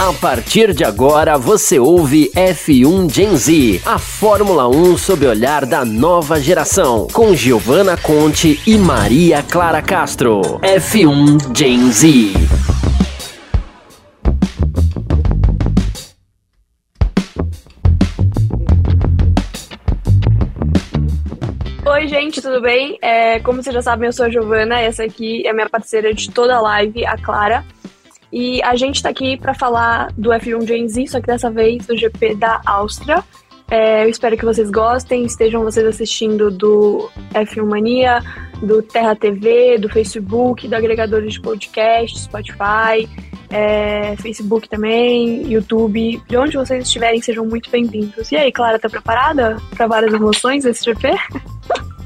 A partir de agora você ouve F1 Gen Z, a Fórmula 1 sob o olhar da nova geração, com Giovanna Conte e Maria Clara Castro. F1 Gen Z. Oi, gente, tudo bem? É, como vocês já sabem, eu sou a Giovana, essa aqui é minha parceira de toda a live, a Clara. E a gente tá aqui para falar do F1 Gen Z, só que dessa vez do GP da Áustria. É, eu espero que vocês gostem, estejam vocês assistindo do F1 Mania, do Terra TV, do Facebook, do agregador de podcast, Spotify, é, Facebook também, YouTube, de onde vocês estiverem, sejam muito bem-vindos. E aí, Clara, tá preparada para várias emoções desse GP?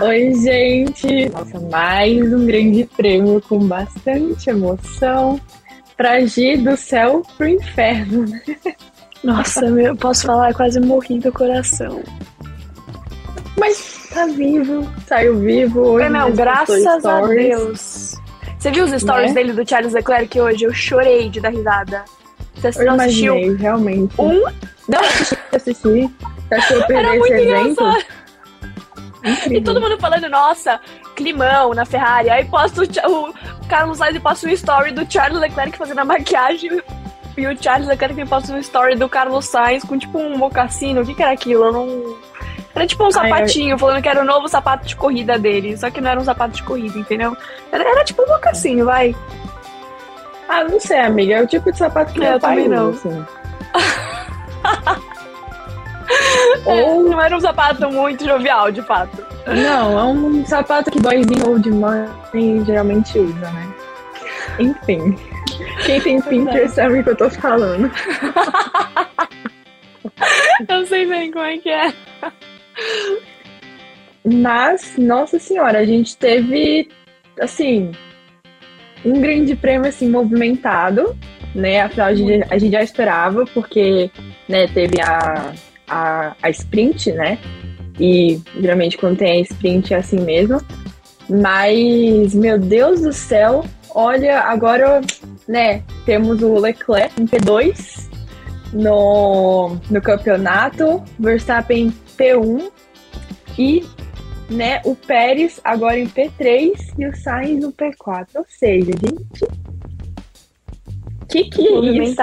Oi, gente! Nossa, mais um grande prêmio com bastante emoção. Pra Gi do céu pro inferno. Nossa, eu posso falar, quase morri do coração. Mas tá vivo, saiu vivo hoje. Não, graças a Deus. Você viu os stories né? dele do Charles Leclerc hoje? Eu chorei de dar risada. Você eu? Imaginei, realmente. Um? Não assisti. Acho que eu perder esse evento. Engraçado. Incrível. E todo mundo falando, nossa, climão na Ferrari. Aí posta o, o Carlos Sainz e posta um story do Charles Leclerc fazendo a maquiagem. E o Charles Leclerc me posta um story do Carlos Sainz com tipo um mocassino. O que, que era aquilo? Eu não. Era tipo um sapatinho, Ai, falando que era o novo sapato de corrida dele. Só que não era um sapato de corrida, entendeu? Era, era tipo um mocassinho, vai. Ah, não sei, amiga. É o tipo de sapato que é, eu também não. Assim. Ou não era um sapato muito jovial, de fato. Não, é um sapato que boyzinho ou de mãe geralmente usa, né? Enfim. Quem tem Pinterest sabe o que eu tô falando. eu sei bem como é que é. Mas, nossa senhora, a gente teve, assim, um grande prêmio, assim, movimentado, né? Afinal, a gente, a gente já esperava, porque, né, teve a a, a sprint, né? E geralmente quando tem a sprint é assim mesmo. Mas, meu Deus do céu, olha, agora, né, temos o Leclerc em P2 no, no campeonato, Verstappen P1 e né, o Pérez agora em P3 e o Sainz no P4. Ou seja, gente, que que é isso?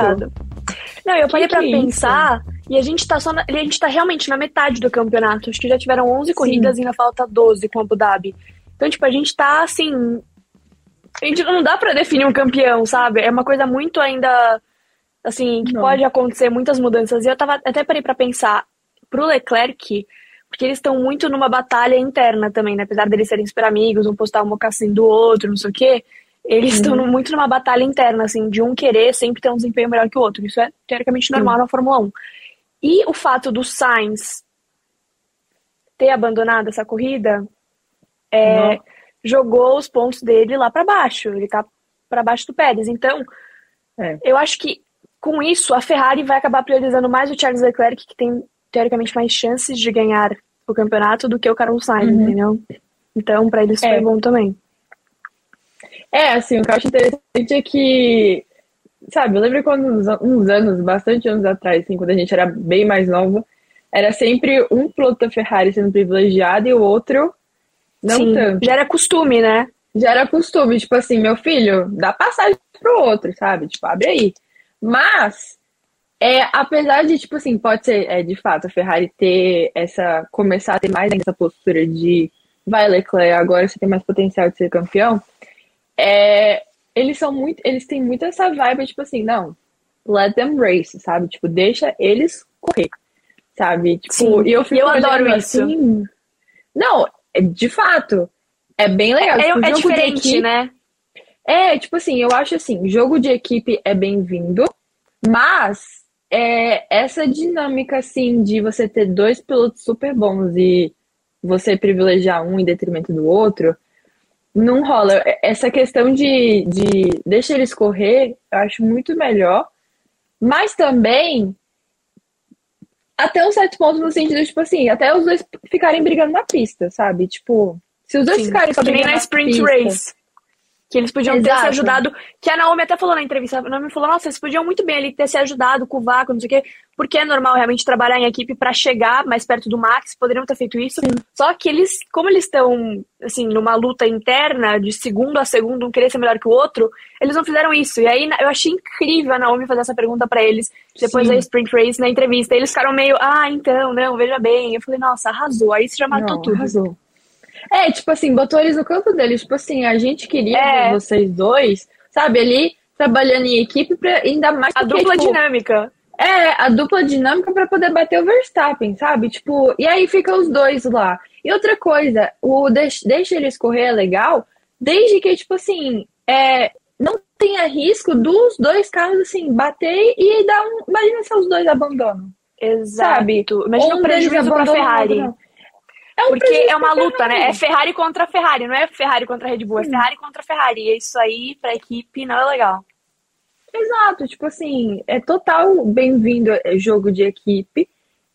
Não, eu parei para é pensar isso? E a gente tá só na, a gente tá realmente na metade do campeonato. Acho que já tiveram 11 Sim. corridas e ainda falta 12 com Abu Dhabi. Então, tipo, a gente tá assim. A gente não dá para definir um campeão, sabe? É uma coisa muito ainda. Assim, que não. pode acontecer muitas mudanças. E eu tava até parei para pensar pro Leclerc, porque eles estão muito numa batalha interna também, né? Apesar deles serem super amigos, um postar um mocassim do outro, não sei o quê. Eles estão uhum. muito numa batalha interna, assim, de um querer sempre ter um desempenho melhor que o outro. Isso é teoricamente normal Sim. na Fórmula 1. E o fato do Sainz ter abandonado essa corrida é, jogou os pontos dele lá para baixo. Ele tá para baixo do Pérez. Então, é. eu acho que com isso a Ferrari vai acabar priorizando mais o Charles Leclerc, que tem teoricamente mais chances de ganhar o campeonato do que o Carlos Sainz, uhum. entendeu? Então, para eles é. foi bom também. É, assim, o que eu acho interessante é que sabe, eu lembro quando uns, uns, anos, bastante anos atrás, assim, quando a gente era bem mais nova, era sempre um piloto da Ferrari sendo privilegiado e o outro não Sim, tanto. Já era costume, né? Já era costume, tipo assim, meu filho, dá passagem pro outro, sabe? Tipo, abre aí. Mas, é, apesar de, tipo assim, pode ser, é, de fato, a Ferrari ter essa, começar a ter mais essa postura de vai Leclerc, agora você tem mais potencial de ser campeão, é, eles são muito. Eles têm muito essa vibe, tipo assim, não, let them race, sabe? Tipo, deixa eles correr, sabe? Tipo, Sim, e eu, fico eu adoro isso. Assim, não, é, de fato, é bem legal. É, tipo, é diferente, equipe, né? É, tipo assim, eu acho assim, jogo de equipe é bem-vindo, mas é, essa dinâmica, assim, de você ter dois pilotos super bons e você privilegiar um em detrimento do outro, não rola. Essa questão de, de deixa eles correr, eu acho muito melhor. Mas também, até um certo ponto, no sentido, tipo assim, até os dois ficarem brigando na pista, sabe? Tipo, se os dois Sim, ficarem só brigando na, na sprint pista, race. Que eles podiam Exato. ter se ajudado. Que a Naomi até falou na entrevista. A Naomi falou: Nossa, eles podiam muito bem ali ter se ajudado com o vácuo, não sei o quê. Porque é normal realmente trabalhar em equipe para chegar mais perto do Max. Poderiam ter feito isso. Sim. Só que eles, como eles estão, assim, numa luta interna, de segundo a segundo, um querer ser melhor que o outro, eles não fizeram isso. E aí eu achei incrível a Naomi fazer essa pergunta para eles, depois Sim. da Sprint Race na entrevista. Eles ficaram meio: Ah, então, não, veja bem. Eu falei: Nossa, arrasou. Aí você já matou não, tudo. Arrasou. É, tipo assim, botou eles no campo deles. Tipo assim, a gente queria é. vocês dois, sabe, ali trabalhando em equipe pra ainda mais. A dupla tipo, dinâmica. É, a dupla dinâmica para poder bater o Verstappen, sabe? Tipo, e aí fica os dois lá. E outra coisa, o deixa, deixa eles correr é legal, desde que, tipo assim, é, não tenha risco dos dois carros, assim, bater e dar um. Imagina se os dois abandonam. Exato. Sabe? Imagina um o prejuízo pra Ferrari. É um Porque é uma luta, né? É Ferrari contra Ferrari, não é Ferrari contra Red Bull, é Ferrari contra Ferrari. E isso aí, pra equipe, não é legal. Exato, tipo assim, é total bem-vindo é, jogo de equipe.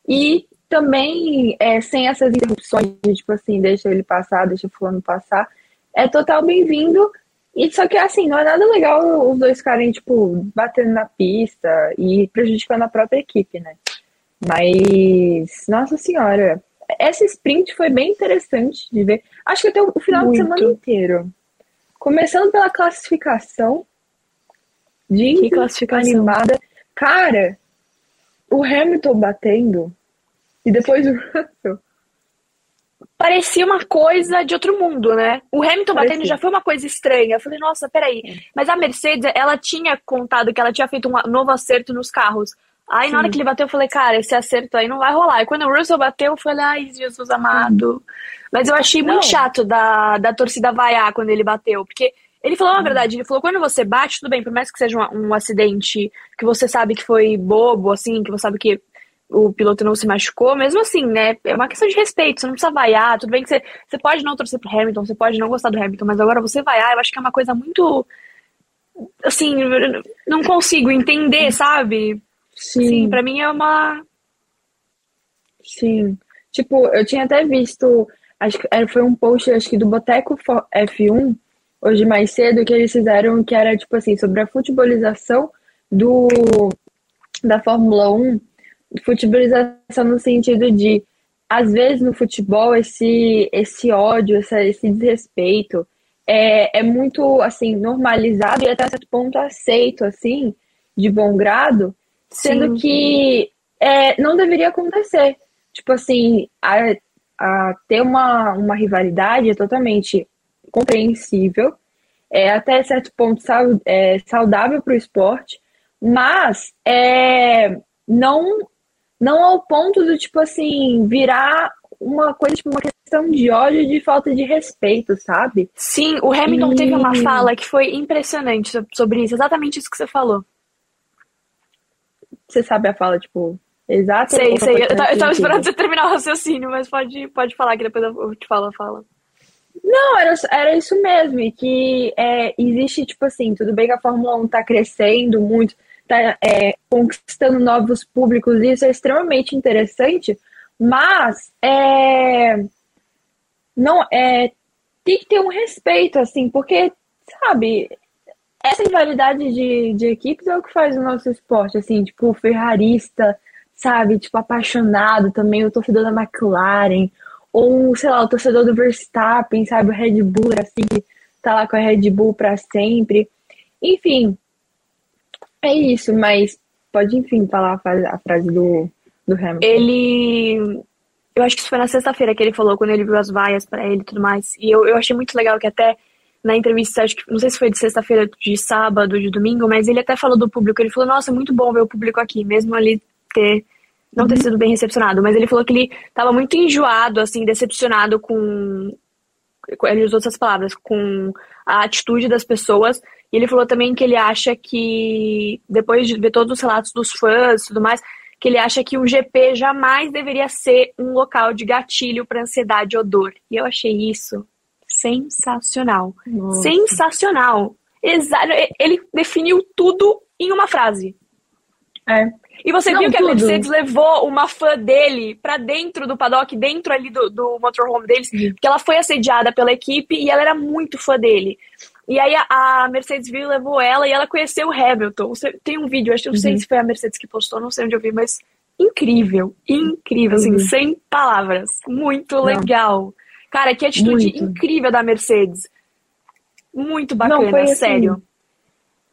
E também, é, sem essas interrupções de, tipo assim, deixa ele passar, deixa o fulano passar, é total bem-vindo. E só que, assim, não é nada legal os dois ficarem, tipo, batendo na pista e prejudicando a própria equipe, né? Mas, nossa senhora, essa sprint foi bem interessante de ver. Acho que até o final Muito. de semana inteiro. Começando pela classificação. De que classificação animada. Cara, o Hamilton batendo e depois o Russell. Parecia uma coisa de outro mundo, né? O Hamilton Parecia. batendo já foi uma coisa estranha. Eu falei, nossa, peraí. É. Mas a Mercedes, ela tinha contado que ela tinha feito um novo acerto nos carros. Aí Sim. na hora que ele bateu, eu falei, cara, esse acerto aí não vai rolar. E quando o Russell bateu, eu falei, ai, Jesus amado. Mas eu achei muito não. chato da, da torcida vaiar quando ele bateu. Porque ele falou uma verdade, ele falou, quando você bate, tudo bem, por mais que seja um, um, acidente que você sabe que foi bobo, assim, que você sabe que o piloto não se machucou, mesmo assim, né? É uma questão de respeito, você não precisa vaiar, tudo bem que você, você pode não torcer pro Hamilton, você pode não gostar do Hamilton, mas agora você vaiar, eu acho que é uma coisa muito. Assim, não consigo entender, sabe? Sim. Sim, pra mim é uma. Sim. Tipo, eu tinha até visto, acho que foi um post, acho que do Boteco F1, hoje mais cedo, que eles fizeram, que era, tipo assim, sobre a futebolização do, da Fórmula 1. Futebolização no sentido de, às vezes no futebol, esse, esse ódio, essa, esse desrespeito é, é muito, assim, normalizado e até certo ponto aceito, assim, de bom grado, Sendo Sim. que é, não deveria acontecer. Tipo assim, a, a ter uma, uma rivalidade é totalmente compreensível, é até certo ponto é, saudável para o esporte, mas é, não, não ao ponto do tipo assim, virar uma coisa, tipo, uma questão de ódio e de falta de respeito, sabe? Sim, o Hamilton e... teve uma fala que foi impressionante sobre isso, exatamente isso que você falou. Você sabe a fala, tipo, exata? Sei, sei. Eu, eu tava esperando você terminar o raciocínio, mas pode, pode falar que depois eu te falo a fala. Não, era, era isso mesmo, e que é, existe, tipo assim, tudo bem que a Fórmula 1 tá crescendo muito, tá é, conquistando novos públicos, e isso é extremamente interessante, mas é, não, é, tem que ter um respeito, assim, porque, sabe, essa rivalidade de, de equipes é o que faz o nosso esporte, assim, tipo, o ferrarista, sabe, tipo, apaixonado também, o torcedor da McLaren, ou, sei lá, o torcedor do Verstappen, sabe, o Red Bull, assim, que tá lá com a Red Bull para sempre. Enfim, é isso, mas pode, enfim, falar a frase, a frase do, do Hamilton. Ele. Eu acho que isso foi na sexta-feira que ele falou, quando ele viu as vaias para ele e tudo mais. E eu, eu achei muito legal que até na entrevista, acho que não sei se foi de sexta-feira, de sábado, de domingo, mas ele até falou do público. Ele falou: Nossa, é muito bom ver o público aqui, mesmo ali ter não ter uhum. sido bem recepcionado. Mas ele falou que ele estava muito enjoado, assim, decepcionado com. Ele usou essas palavras, com a atitude das pessoas. E ele falou também que ele acha que, depois de ver todos os relatos dos fãs e tudo mais, que ele acha que o GP jamais deveria ser um local de gatilho para ansiedade ou dor. E eu achei isso sensacional. Nossa. Sensacional. Exato. Ele definiu tudo em uma frase. É. E você Não, viu que tudo. a Mercedes levou uma fã dele para dentro do paddock, dentro ali do, do motorhome deles, porque ela foi assediada pela equipe e ela era muito fã dele. E aí a, a Mercedes viu, levou ela e ela conheceu o Hamilton. Tem um vídeo, acho que não sei uhum. se foi a Mercedes que postou, não sei onde eu vi, mas incrível, incrível, assim, uhum. assim, sem palavras. Muito legal. Cara, que atitude Muito. incrível da Mercedes. Muito bacana, não, assim, sério.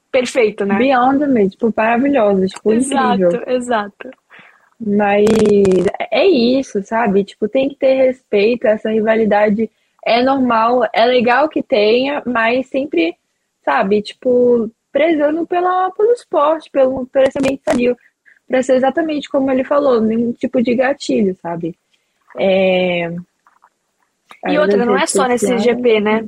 Perfeito, né? Beyond me, tipo, maravilhosa, tipo, exato, incrível. Exato, Mas é isso, sabe? Tipo, tem que ter respeito, essa rivalidade é normal, é legal que tenha, mas sempre, sabe, tipo, prezando pela, pelo esporte, pelo, por esse ambiente sadio. Pra ser exatamente como ele falou, nenhum tipo de gatilho, sabe? É... E outra, não é só nesse GP, né?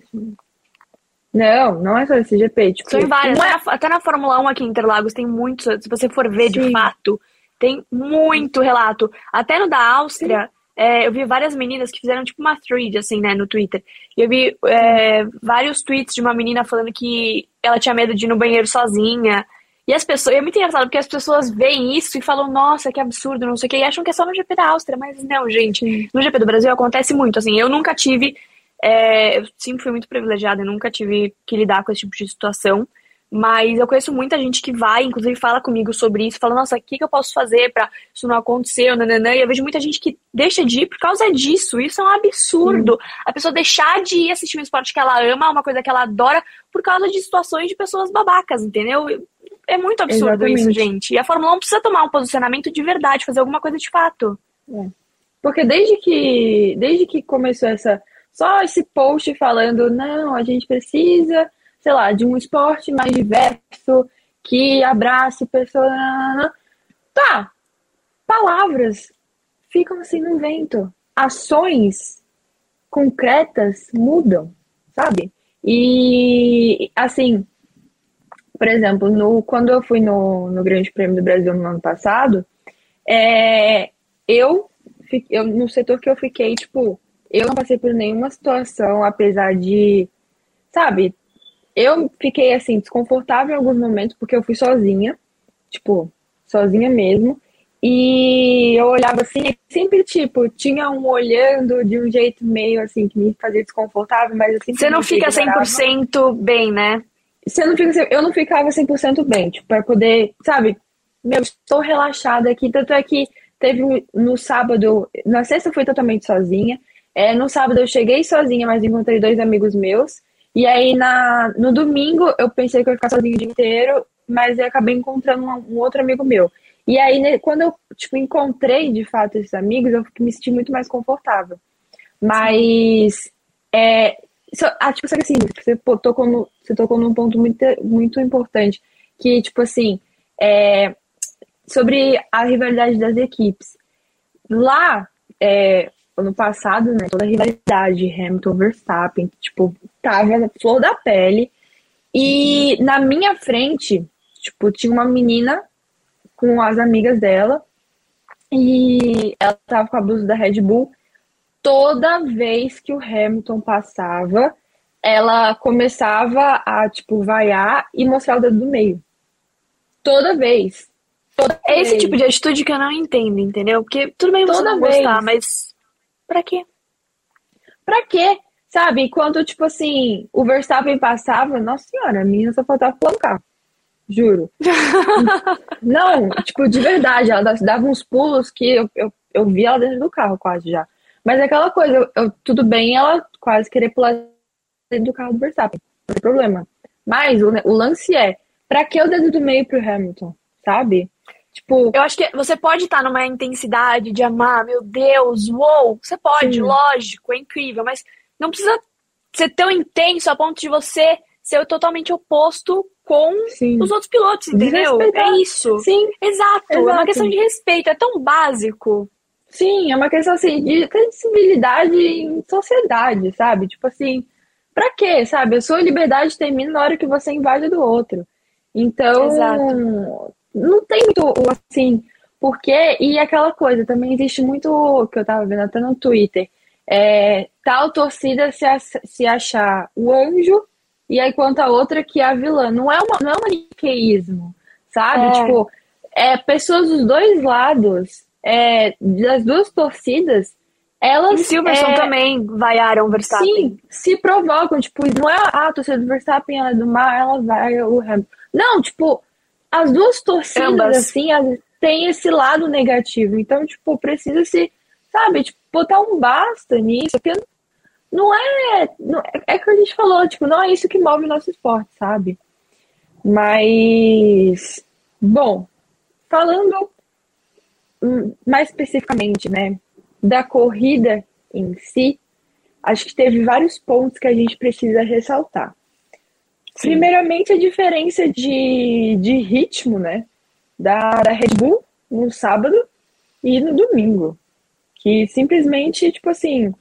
Não, não é só esse GP. Tipo, São várias. É... Até na Fórmula 1 aqui em Interlagos tem muitos. Se você for ver Sim. de fato, tem muito relato. Até no da Áustria, é, eu vi várias meninas que fizeram tipo uma thread, assim, né, no Twitter. E eu vi é, vários tweets de uma menina falando que ela tinha medo de ir no banheiro sozinha. E as pessoas, é muito engraçado porque as pessoas veem isso e falam, nossa, que absurdo, não sei o que, e acham que é só no GP da Áustria, mas não, gente. No GP do Brasil acontece muito, assim, eu nunca tive é, eu sempre fui muito privilegiada e nunca tive que lidar com esse tipo de situação. Mas eu conheço muita gente que vai, inclusive fala comigo sobre isso, fala, nossa, o que, que eu posso fazer para isso não acontecer, nananã, e eu vejo muita gente que deixa de ir por causa disso, isso é um absurdo. A pessoa deixar de ir assistir um esporte que ela ama, uma coisa que ela adora, por causa de situações de pessoas babacas, entendeu? É muito absurdo Exatamente. isso, gente. E a Fórmula 1 precisa tomar um posicionamento de verdade, fazer alguma coisa de fato. É. Porque desde que, desde que começou essa só esse post falando, não, a gente precisa, sei lá, de um esporte mais diverso, que abrace pessoas. Tá, palavras ficam assim no vento. Ações concretas mudam, sabe? E, assim, por exemplo, no, quando eu fui no, no Grande Prêmio do Brasil no ano passado, é, eu, eu, no setor que eu fiquei, tipo, eu não passei por nenhuma situação, apesar de, sabe, eu fiquei assim, desconfortável em alguns momentos, porque eu fui sozinha, tipo, sozinha mesmo. E eu olhava assim, sempre, tipo, tinha um olhando de um jeito meio assim, que me fazia desconfortável, mas assim. Você não fica 100% bem, né? Você não fica, eu não ficava 100% bem, tipo, pra poder, sabe, meu, estou relaxada aqui. Tanto é que teve no sábado, na sexta eu fui totalmente sozinha. É, no sábado eu cheguei sozinha, mas encontrei dois amigos meus. E aí na, no domingo eu pensei que eu ia ficar sozinha o dia inteiro, mas eu acabei encontrando um, um outro amigo meu. E aí, né, quando eu tipo, encontrei de fato esses amigos, eu me senti muito mais confortável. Mas é, ah, tipo, assim, você tocou, no, você tocou num ponto muito, muito importante, que, tipo assim, é, sobre a rivalidade das equipes. Lá, é, ano passado, né, toda a rivalidade Hamilton Verstappen, tipo, tava na flor da pele. E na minha frente, tipo, tinha uma menina com as amigas dela e ela tava com a blusa da Red Bull. Toda vez que o Hamilton passava, ela começava a, tipo, vaiar e mostrar o dedo do meio. Toda vez. Toda é esse vez. tipo de atitude que eu não entendo, entendeu? Porque tudo bem você Toda não vez. gostar, mas Pra quê? Pra quê? Sabe? Quando, tipo assim, o Verstappen passava, nossa senhora, a menina só faltava pular no carro. Juro. não, tipo, de verdade, ela dava uns pulos que eu, eu, eu vi ela dentro do carro quase já. Mas é aquela coisa, eu, eu, tudo bem ela quase querer pular dentro do carro do Verstappen. Não tem problema. Mas o, o lance é, pra que o dedo do meio pro Hamilton? Sabe? Tipo, eu acho que você pode estar numa intensidade de amar, meu Deus, uou, você pode, sim. lógico, é incrível, mas não precisa ser tão intenso a ponto de você ser totalmente oposto com sim. os outros pilotos, entendeu? É isso. Sim. Exato. Exato. É uma questão de respeito, é tão básico. Sim, é uma questão assim de civilidade em sociedade, sabe? Tipo assim, pra quê, sabe? A sua liberdade termina na hora que você invade do outro. Então, Exato não tem muito assim, porque, e aquela coisa, também existe muito, que eu tava vendo até no Twitter, é, tal torcida se, se achar o anjo, e aí quanto a outra que é a vilã. Não é, uma, não é um maniqueísmo, sabe? É. Tipo, é, pessoas dos dois lados, é, das duas torcidas, elas. E Silverson é... também vaiaram o Verstappen. Sim, se provocam. Tipo, não é ah, a torcida do Verstappen, ela é do mar, ela vai o Hamilton. Não, tipo, as duas torcidas, Ambas. assim, tem esse lado negativo. Então, tipo, precisa se, sabe, tipo, botar um basta nisso. Porque não é, não é. É que a gente falou, tipo, não é isso que move o nosso esporte, sabe? Mas. Bom, falando mais especificamente, né? da corrida em si, acho que teve vários pontos que a gente precisa ressaltar. Sim. Primeiramente, a diferença de, de ritmo, né? Da, da Red Bull no sábado e no domingo. Que simplesmente, tipo assim,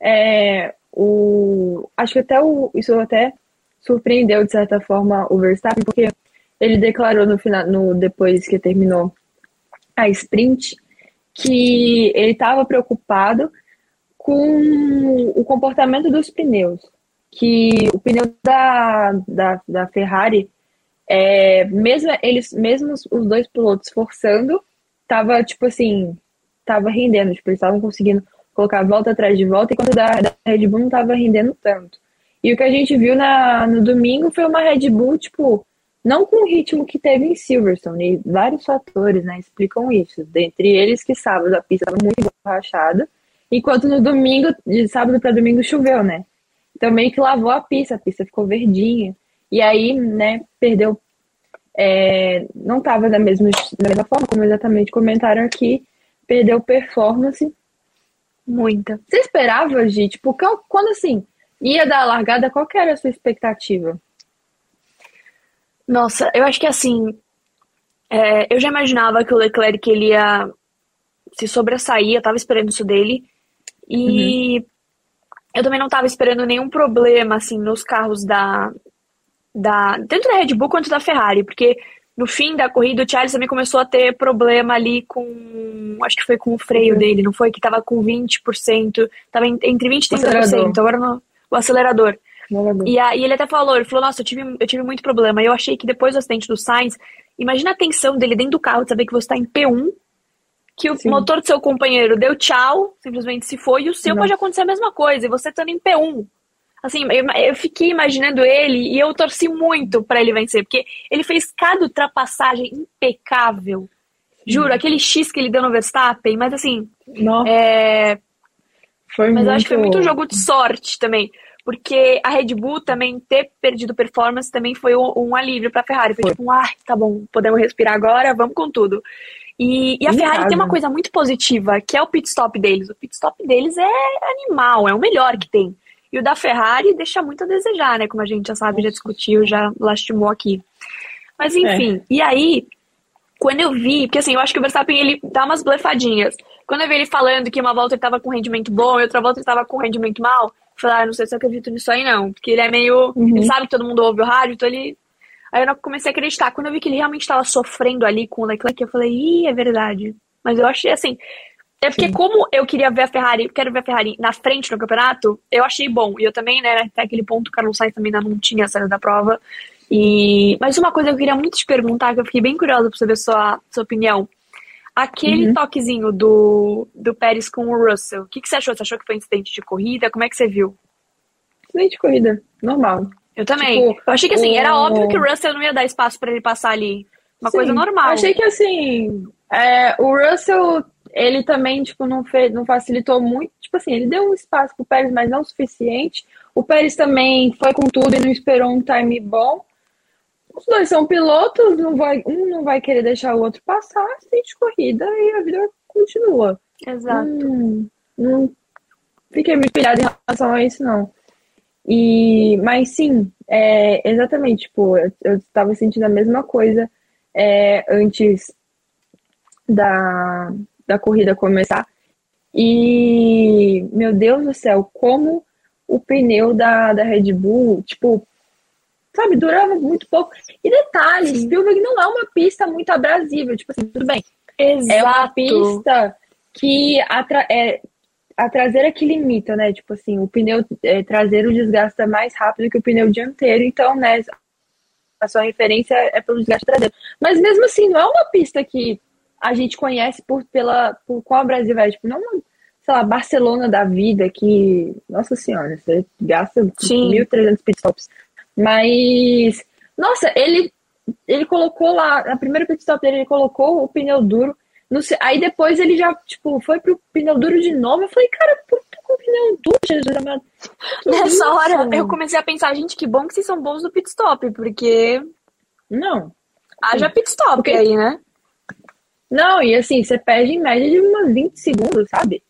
é, o, acho que até o, isso até surpreendeu, de certa forma, o Verstappen, porque ele declarou no final, no, depois que terminou a sprint, que ele estava preocupado com o comportamento dos pneus. Que o pneu da, da, da Ferrari, é, mesmo eles, mesmo os dois pilotos forçando, tava tipo assim, tava rendendo, tipo, eles estavam conseguindo colocar volta atrás de volta, enquanto da, da Red Bull não tava rendendo tanto. E o que a gente viu na, no domingo foi uma Red Bull, tipo, não com o ritmo que teve em Silverstone, e vários fatores né, explicam isso. Dentre eles que sábado a pista estava muito borrachada, enquanto no domingo, de sábado para domingo, choveu, né? Então meio que lavou a pista, a pista ficou verdinha. E aí, né, perdeu. É, não estava da mesma, da mesma forma, como exatamente comentaram aqui, perdeu performance. Muita. Você esperava, gente? Tipo, quando assim, ia dar a largada, qual era a sua expectativa? Nossa, eu acho que assim, é, eu já imaginava que o Leclerc ele ia se sobressair, eu tava esperando isso dele. E uhum. eu também não tava esperando nenhum problema, assim, nos carros da, da. Tanto da Red Bull quanto da Ferrari, porque no fim da corrida o Charles também começou a ter problema ali com. Acho que foi com o freio uhum. dele, não foi? Que tava com 20%, tava entre 20% e 30%, agora no, o acelerador. E aí ele até falou, ele falou, nossa, eu tive, eu tive muito problema. Eu achei que depois do acidente do Sainz, imagina a tensão dele dentro do carro, de saber que você está em P1, que o Sim. motor do seu companheiro deu tchau, simplesmente se foi, e o seu pode acontecer a mesma coisa, e você estando em P1. Assim, eu, eu fiquei imaginando ele e eu torci muito para ele vencer, porque ele fez cada ultrapassagem impecável. Juro, aquele X que ele deu no Verstappen, mas assim. Nossa. É... Foi mas muito... eu acho que foi muito jogo de sorte também porque a Red Bull também ter perdido performance também foi um, um alívio para a Ferrari. Foi, foi, tipo, ah, tá bom, podemos respirar agora, vamos com tudo. E, e a Ferrari casa. tem uma coisa muito positiva, que é o pit stop deles. O pit stop deles é animal, é o melhor que tem. E o da Ferrari deixa muito a desejar, né? Como a gente já sabe, já discutiu, já lastimou aqui. Mas enfim, é. e aí, quando eu vi, porque assim, eu acho que o Verstappen ele dá umas blefadinhas. Quando eu vi ele falando que uma volta ele tava com rendimento bom e outra volta ele tava com rendimento mal, Falei, ah, não sei se eu acredito nisso aí, não. Porque ele é meio. Uhum. Ele sabe que todo mundo ouve o rádio, então ele. Aí eu comecei a acreditar. Quando eu vi que ele realmente estava sofrendo ali com o Leclerc, eu falei, ih, é verdade. Mas eu achei assim. É porque, Sim. como eu queria ver a Ferrari, quero ver a Ferrari na frente no campeonato, eu achei bom. E eu também, né, até aquele ponto, o Carlos Sainz também ainda não tinha saído da prova. E... Mas uma coisa que eu queria muito te perguntar, que eu fiquei bem curiosa pra saber sua, sua opinião. Aquele uhum. toquezinho do, do Pérez com o Russell, o que, que você achou? Você achou que foi incidente de corrida? Como é que você viu? Incidente de corrida, normal. Eu também. Tipo, eu achei que assim, o... era óbvio que o Russell não ia dar espaço para ele passar ali. Uma Sim, coisa normal. Achei que assim, é, o Russell, ele também, tipo, não, fez, não facilitou muito. Tipo assim, ele deu um espaço pro Pérez, mas não o suficiente. O Pérez também foi com tudo e não esperou um time bom. Os dois são pilotos, não vai, um não vai querer deixar o outro passar, de corrida e a vida continua. Exato. Hum, não fiquei muito pilhada em relação a isso, não. E, mas sim, é, exatamente, tipo, eu estava sentindo a mesma coisa é, antes da, da corrida começar. E, meu Deus do céu, como o pneu da, da Red Bull, tipo, sabe, durava muito pouco. E detalhes, Spielberg não é uma pista muito abrasiva, tipo assim, tudo bem. Exato. É uma pista que atra é, a traseira que limita, né? Tipo assim, o pneu é, traseiro desgasta mais rápido que o pneu dianteiro, então, né, a sua referência é pelo desgaste traseiro. Mas mesmo assim, não é uma pista que a gente conhece por, pela, por qual Brasil é. Tipo, não, sei lá, Barcelona da vida, que, nossa senhora, você gasta 1.300 pitstops. Mas, nossa, ele, ele colocou lá, na primeira pitstop dele, ele colocou o pneu duro. aí depois ele já, tipo, foi pro pneu duro de novo. Eu falei, cara, por que com o pneu duro, Jesus amado? Nessa hora, eu comecei a pensar, gente, que bom que vocês são bons no pit stop, porque... Não. Haja pit stop porque... aí, né? Não, e assim, você perde em média de umas 20 segundos, sabe?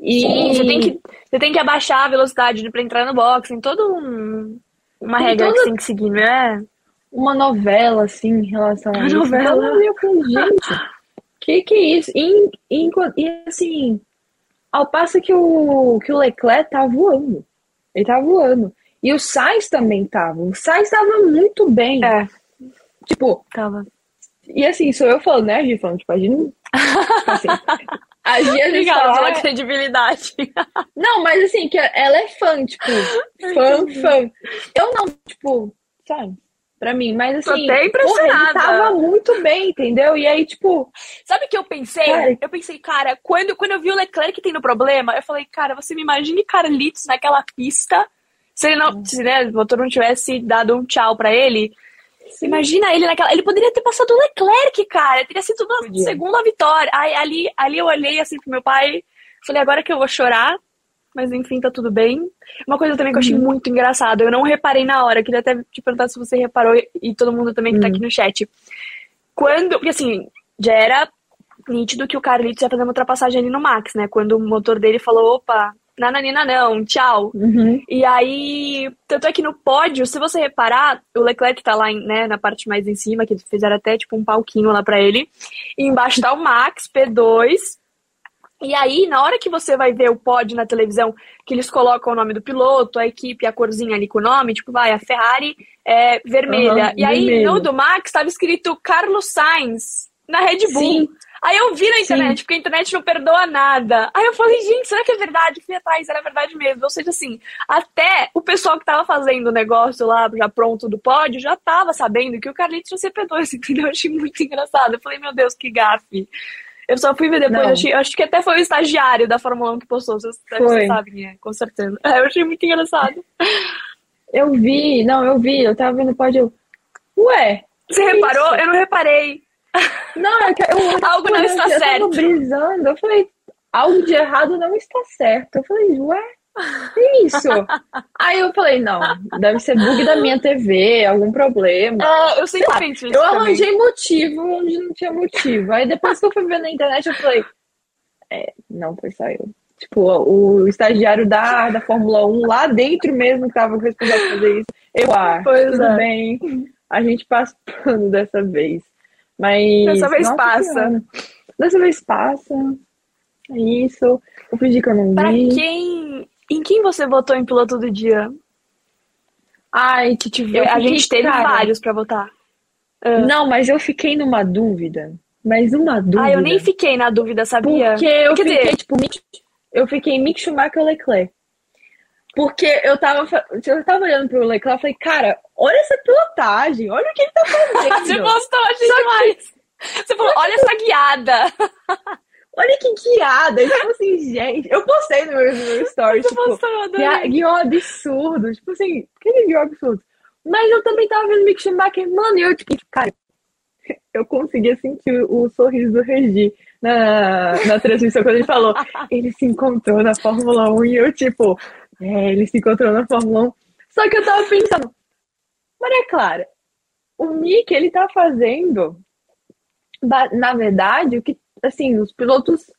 E Sim, você tem que, você tem que abaixar a velocidade para entrar no box, tem todo um, uma tem regra toda... que tem que seguir, não é? Uma novela, assim, em relação a isso. Novela. Então, eu falei, gente, que que é isso? E, e, e, assim, ao passo que o, que o Leclerc tá voando. Ele tá voando. E o Sainz também tava. O Sainz tava muito bem. É. Tipo, tava. E assim, sou eu falando, né, Gi? Falando, tipo, a gente. Assim, a Gia Obrigada pela credibilidade. Não, mas assim, que ela é fã, tipo, fã, fã. Eu não, tipo, sabe? Pra mim, mas assim, Tô até. Porra, ele tava muito bem, entendeu? E aí, tipo. Sabe o que eu pensei? Cara, eu pensei, cara, quando, quando eu vi o Leclerc tendo problema, eu falei, cara, você me imagine Carlitos naquela pista. Se ele não, se né, o motor não tivesse dado um tchau pra ele, Imagina ele naquela. Ele poderia ter passado o Leclerc, cara. Teria sido a segunda vitória. Aí, ali, ali eu olhei assim pro meu pai. Falei, agora que eu vou chorar. Mas enfim, tá tudo bem. Uma coisa também que eu achei uhum. muito engraçado. Eu não reparei na hora. Queria até te perguntar se você reparou. E todo mundo também que tá uhum. tá aqui no chat. Quando. Porque assim, já era nítido que o Carlitos ia fazer uma ultrapassagem ali no Max, né? Quando o motor dele falou: opa, nananina não, tchau. Uhum. E aí, tanto é que no pódio, se você reparar, o Leclerc tá lá né, na parte mais em cima, que eles fizeram até tipo um palquinho lá pra ele. E embaixo tá o Max, P2. E aí, na hora que você vai ver o pódio na televisão, que eles colocam o nome do piloto, a equipe, a corzinha ali com o nome, tipo, vai, a Ferrari é vermelha. Uhum, e aí, vermelho. no do Max, tava escrito Carlos Sainz, na Red Bull. Sim. Aí eu vi na internet, Sim. porque a internet não perdoa nada. Aí eu falei, gente, será que é verdade? Fui atrás, era verdade mesmo. Ou seja, assim, até o pessoal que tava fazendo o negócio lá, já pronto do pódio, já tava sabendo que o Carlitos tinha CP2, entendeu? Eu achei muito engraçado. Eu falei, meu Deus, que gafe. Eu só fui ver depois, eu achei, acho que até foi o estagiário da Fórmula 1 que postou, vocês, vocês sabem, é, com certeza. É, eu achei muito engraçado. Eu vi, não, eu vi, eu tava vendo o pódio. Ué. Você reparou? Isso? Eu não reparei. Não, é que eu, algo não está eu certo. Eu brisando, eu falei, algo de errado não está certo. Eu falei, ué, que isso? Aí eu falei, não, deve ser bug da minha TV, algum problema. É, eu sempre isso. Eu arranjei motivo onde não tinha motivo. Aí depois que eu fui ver na internet, eu falei, é, não foi só eu. Tipo, o estagiário da, da Fórmula 1 lá dentro mesmo que tava responsável por fazer isso. Eu, ah, pois tudo é. bem. A gente passa pano dessa vez. Mas. Dessa vez nossa, passa. Dessa vez passa. É isso. Eu fingi que eu não vi. Pra quem. Em quem você votou em piloto do dia? Ai, que tiver. A gente teve cara, vários pra votar. Uh. Não, mas eu fiquei numa dúvida. Mas uma dúvida. Ah, eu nem fiquei na dúvida, sabia? Porque eu Quer fiquei, dizer... tipo, eu fiquei Mick Schumacher Leclerc. Porque eu tava, eu tava olhando pro Leclerc e falei, cara, olha essa pilotagem, olha o que ele tá fazendo. Você postou, Só demais. Que... Você falou, olha essa guiada. olha que guiada. Tipo assim, gente. Eu postei no meu, no meu story. Você tipo, postou, guiou absurdo. Tipo assim, que guiou absurdo. Mas eu também tava vendo o Mick Schumacher, mano, e eu, tipo, cara, eu conseguia sentir o, o sorriso do Regi na, na transmissão quando ele falou. Ele se encontrou na Fórmula 1 e eu, tipo, é, ele se encontrou na Fórmula 1. Só que eu tava pensando, Maria Clara, o Mick, ele tá fazendo, na verdade, o que, assim, os pilotos,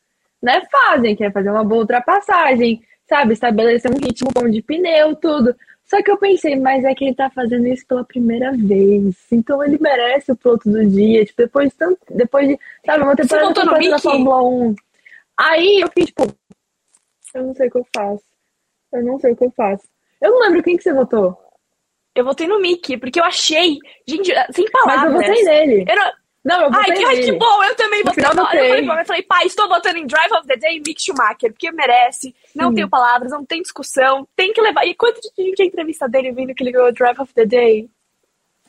né, fazem, que é fazer uma boa ultrapassagem, sabe, estabelecer um ritmo bom de pneu, tudo. Só que eu pensei, mas é que ele tá fazendo isso pela primeira vez. Então ele merece o piloto do dia. Tipo, depois de tanto. Depois de. Sabe, uma temporada na Fórmula 1. Aí eu fiquei, tipo, eu não sei o que eu faço. Eu não sei o que eu faço. Eu não lembro quem que você votou. Eu votei no Mickey, porque eu achei. Gente, sem palavras. Mas eu votei nele. Eu não... Não, eu votei ai, que, ai, que bom, eu também votei. Eu falei, eu falei, pai, estou votando em Drive of the Day e Mick Schumacher, porque merece, não Sim. tenho palavras, não tem discussão, tem que levar. E quanto de gente a entrevista dele vendo que ele ganhou Drive of the Day?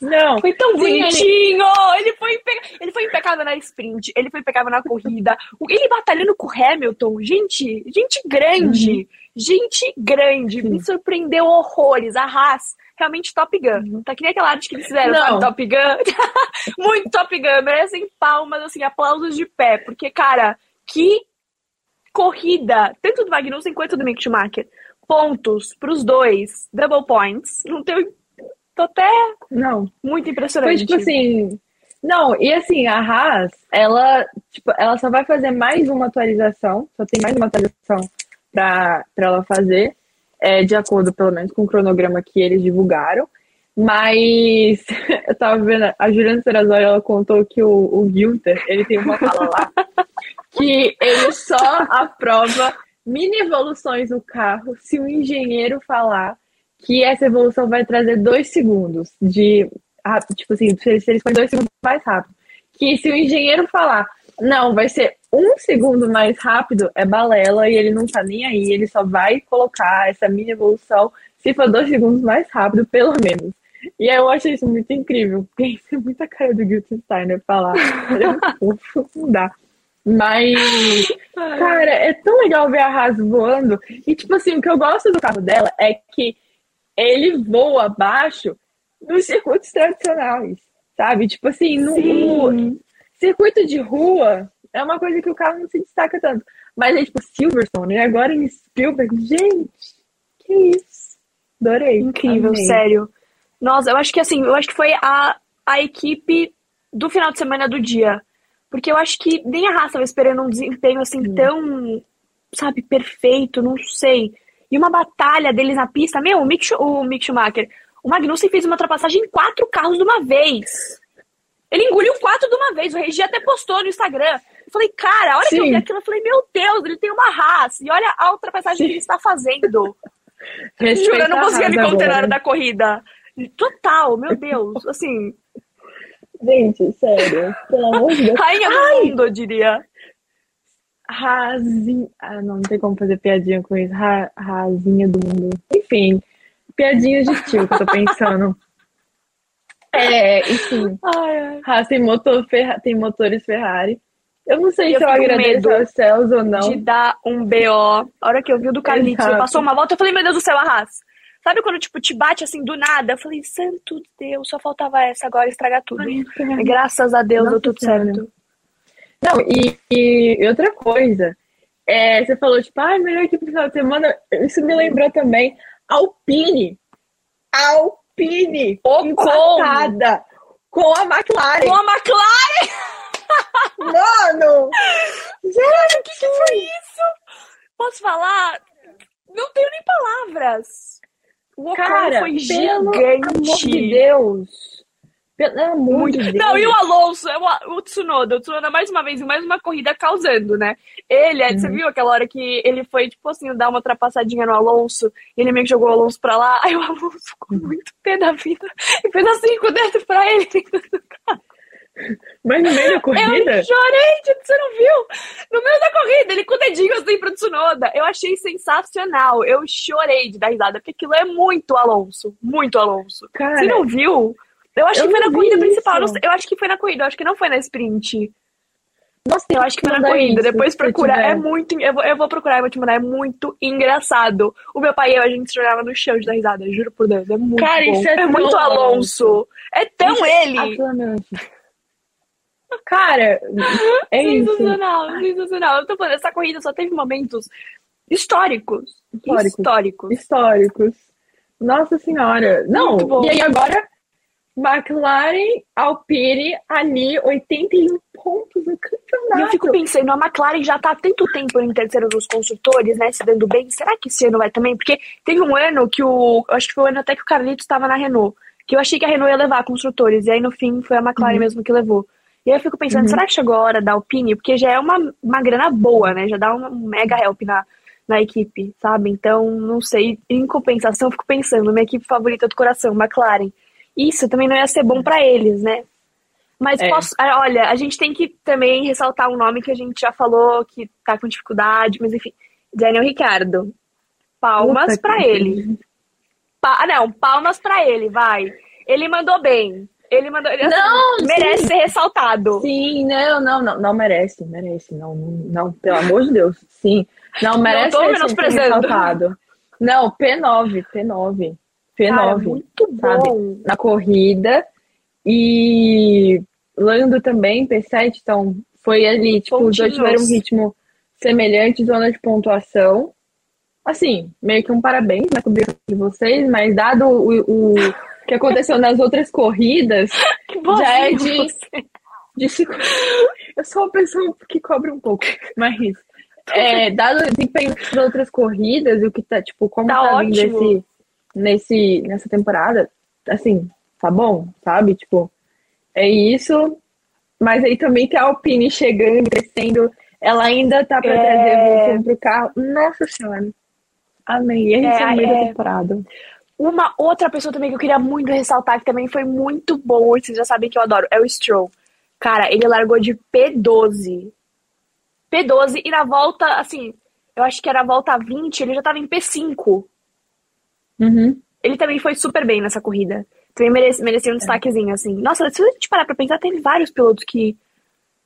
Não. Foi tão bonitinho! Ele... ele, foi impe... ele foi impecável na sprint, ele foi impecável na corrida. Ele batalhando com o Hamilton, gente, gente grande, uhum. gente grande. Sim. Me surpreendeu horrores. A Haas, realmente Top Gun. Uhum. Tá que nem aquela arte que eles fizeram, sabe? Top Gun. Muito Top Gun. Merecem palmas, assim, aplausos de pé. Porque, cara, que corrida, tanto do Magnussen quanto do Mick Schumacher. Pontos pros dois, double points. Não tem Tô até. Não. Muito impressionante. Foi tipo assim. Não, e assim, a Haas, ela, tipo, ela só vai fazer mais uma atualização, só tem mais uma atualização para ela fazer, é, de acordo, pelo menos, com o cronograma que eles divulgaram. Mas eu tava vendo, a Juliana Serrazoli, ela contou que o, o Gilter, ele tem uma fala lá, que ele só aprova mini evoluções no carro se o engenheiro falar que essa evolução vai trazer dois segundos de. Tipo assim, se eles forem dois segundos mais rápido. Que se o engenheiro falar, não, vai ser um segundo mais rápido, é balela e ele não tá nem aí, ele só vai colocar essa mini evolução se for dois segundos mais rápido, pelo menos. E eu achei isso muito incrível, porque isso é muita cara do Gilton Steiner falar. É não dá. Mas, cara, é tão legal ver a Haas voando. E, tipo assim, o que eu gosto do carro dela é que ele voa abaixo dos circuitos tradicionais, sabe? Tipo assim, no, no, circuito de rua é uma coisa que o carro não se destaca tanto. Mas é tipo Silverstone, e agora em Spielberg, gente, que isso. Adorei. Incrível, Amei. sério. Nossa, eu acho que assim, eu acho que foi a, a equipe do final de semana do dia. Porque eu acho que nem a Haas estava esperando um desempenho assim hum. tão, sabe, perfeito, não sei. E uma batalha deles na pista, meu, o Mick, o Mick Schumacher, o Magnussen fez uma ultrapassagem em quatro carros de uma vez. Ele engoliu quatro de uma vez. O Regi até postou no Instagram. Eu falei, cara, a hora Sim. que eu vi aquilo, eu falei, meu Deus, ele tem uma raça. E olha a ultrapassagem Sim. que ele está fazendo. Juro, eu não conseguia me conter na hora da corrida. Total, meu Deus. Assim. Gente, sério. Pelo amor de Deus. Rainha do Ai. mundo, eu diria. Razinha. Ah, não, não tem como fazer piadinha com isso. Ra... Razinha do mundo. Enfim, piadinha de tio que eu tô pensando. É, enfim. Ai, ai. tem, motor Ferra... tem motores Ferrari. Eu não sei eu se eu agradeço aos céus ou não. De dar um BO. A hora que eu vi o do Carlitos, passou uma volta, eu falei, meu Deus do céu, a Haas. Sabe quando, tipo, te bate assim do nada? Eu falei, santo Deus, só faltava essa agora estragar tudo. Ai, Graças a Deus deu tudo certo. Não, e, e outra coisa, é, você falou, tipo, ah, melhor equipe do final de semana. Isso me lembrou também Alpine. Alpine! Empatada com a McLaren. Com a McLaren! Mano! Gente, o que, que foi isso? Posso falar? Não tenho nem palavras. O Cara, foi gigante. Pelo amor de Deus. Pelo amor de Deus. Não, e o Alonso, é o, o Tsunoda. O Tsunoda, mais uma vez, mais uma corrida causando, né? Ele, uhum. você viu aquela hora que ele foi, tipo assim, dar uma ultrapassadinha no Alonso, e ele meio que jogou o Alonso pra lá, aí o Alonso ficou uhum. muito pé da vida e fez assim com o dedo pra ele Mas no meio da corrida? Eu chorei, tipo, você não viu? No meio da corrida, ele com o dedinho assim pro Tsunoda. Eu achei sensacional. Eu chorei de dar risada, porque aquilo é muito Alonso. Muito Alonso. Cara, você não viu? Eu acho eu que foi na corrida principal. eu acho que foi na corrida, eu acho que não foi na sprint. Nossa, eu acho que foi na corrida. Isso, Depois procura. É muito. Eu vou, eu vou procurar e vou te mandar. É muito engraçado. O meu pai e eu, a gente se jogava no chão de dar risada. Juro por Deus. É muito. Cara, bom. isso é, é muito Alonso. É tão isso é ele. É Cara, é sensacional, isso. sensacional. Eu tô falando, essa corrida só teve momentos históricos. Históricos. Históricos. históricos. Nossa senhora. Não, e aí agora McLaren, Alpine, ali, 81 pontos no campeonato. E eu fico pensando, a McLaren já tá há tanto tempo em terceiro dos construtores, né, se dando bem. Será que esse ano vai também? Porque teve um ano que o. Acho que foi o ano até que o Carlitos estava na Renault. Que eu achei que a Renault ia levar construtores. E aí, no fim, foi a McLaren uhum. mesmo que levou. E aí eu fico pensando, uhum. será que chegou a hora da Alpine? Porque já é uma, uma grana boa, né? Já dá um mega help na, na equipe, sabe? Então, não sei. Em compensação, eu fico pensando, minha equipe favorita do coração, McLaren isso também não ia ser bom para eles, né? Mas é. posso, ah, olha, a gente tem que também ressaltar um nome que a gente já falou que tá com dificuldade, mas enfim, Daniel Ricardo. Palmas para ele. Pa, não, palmas para ele, vai. Ele mandou bem. Ele mandou. Ele, assim, não, merece sim. ser ressaltado. Sim, não, não, não, não merece, merece, não, não, pelo amor de Deus, sim, não merece não ser ressaltado. Não, P9, P9, P9, Cara, muito sabe? Bom. Na corrida e Lando também P7, então foi ali, tipo, Pontinhos. os dois tiveram um ritmo semelhante, zona de pontuação. Assim, meio que um parabéns na né, de vocês, mas dado o, o que aconteceu nas outras corridas, já é de, de se... Eu sou uma pessoa que cobra um pouco, mas é, dado o desempenho das outras corridas e o que tá, tipo, como tá, tá vindo esse, nesse, nessa temporada, assim, tá bom, sabe? Tipo, é isso. Mas aí também tem a Alpine chegando, crescendo. Ela ainda tá pra é... trazer pro carro. Nossa senhora. Amei. E a gente é, é meio da temporada. Uma outra pessoa também que eu queria muito ressaltar, que também foi muito bom, vocês já sabem que eu adoro, é o Stroll. Cara, ele largou de P12. P12 e na volta, assim, eu acho que era a volta 20, ele já tava em P5. Uhum. Ele também foi super bem nessa corrida. Também merece, merecia um é. destaquezinho, assim. Nossa, se a gente parar pra pensar, teve vários pilotos que.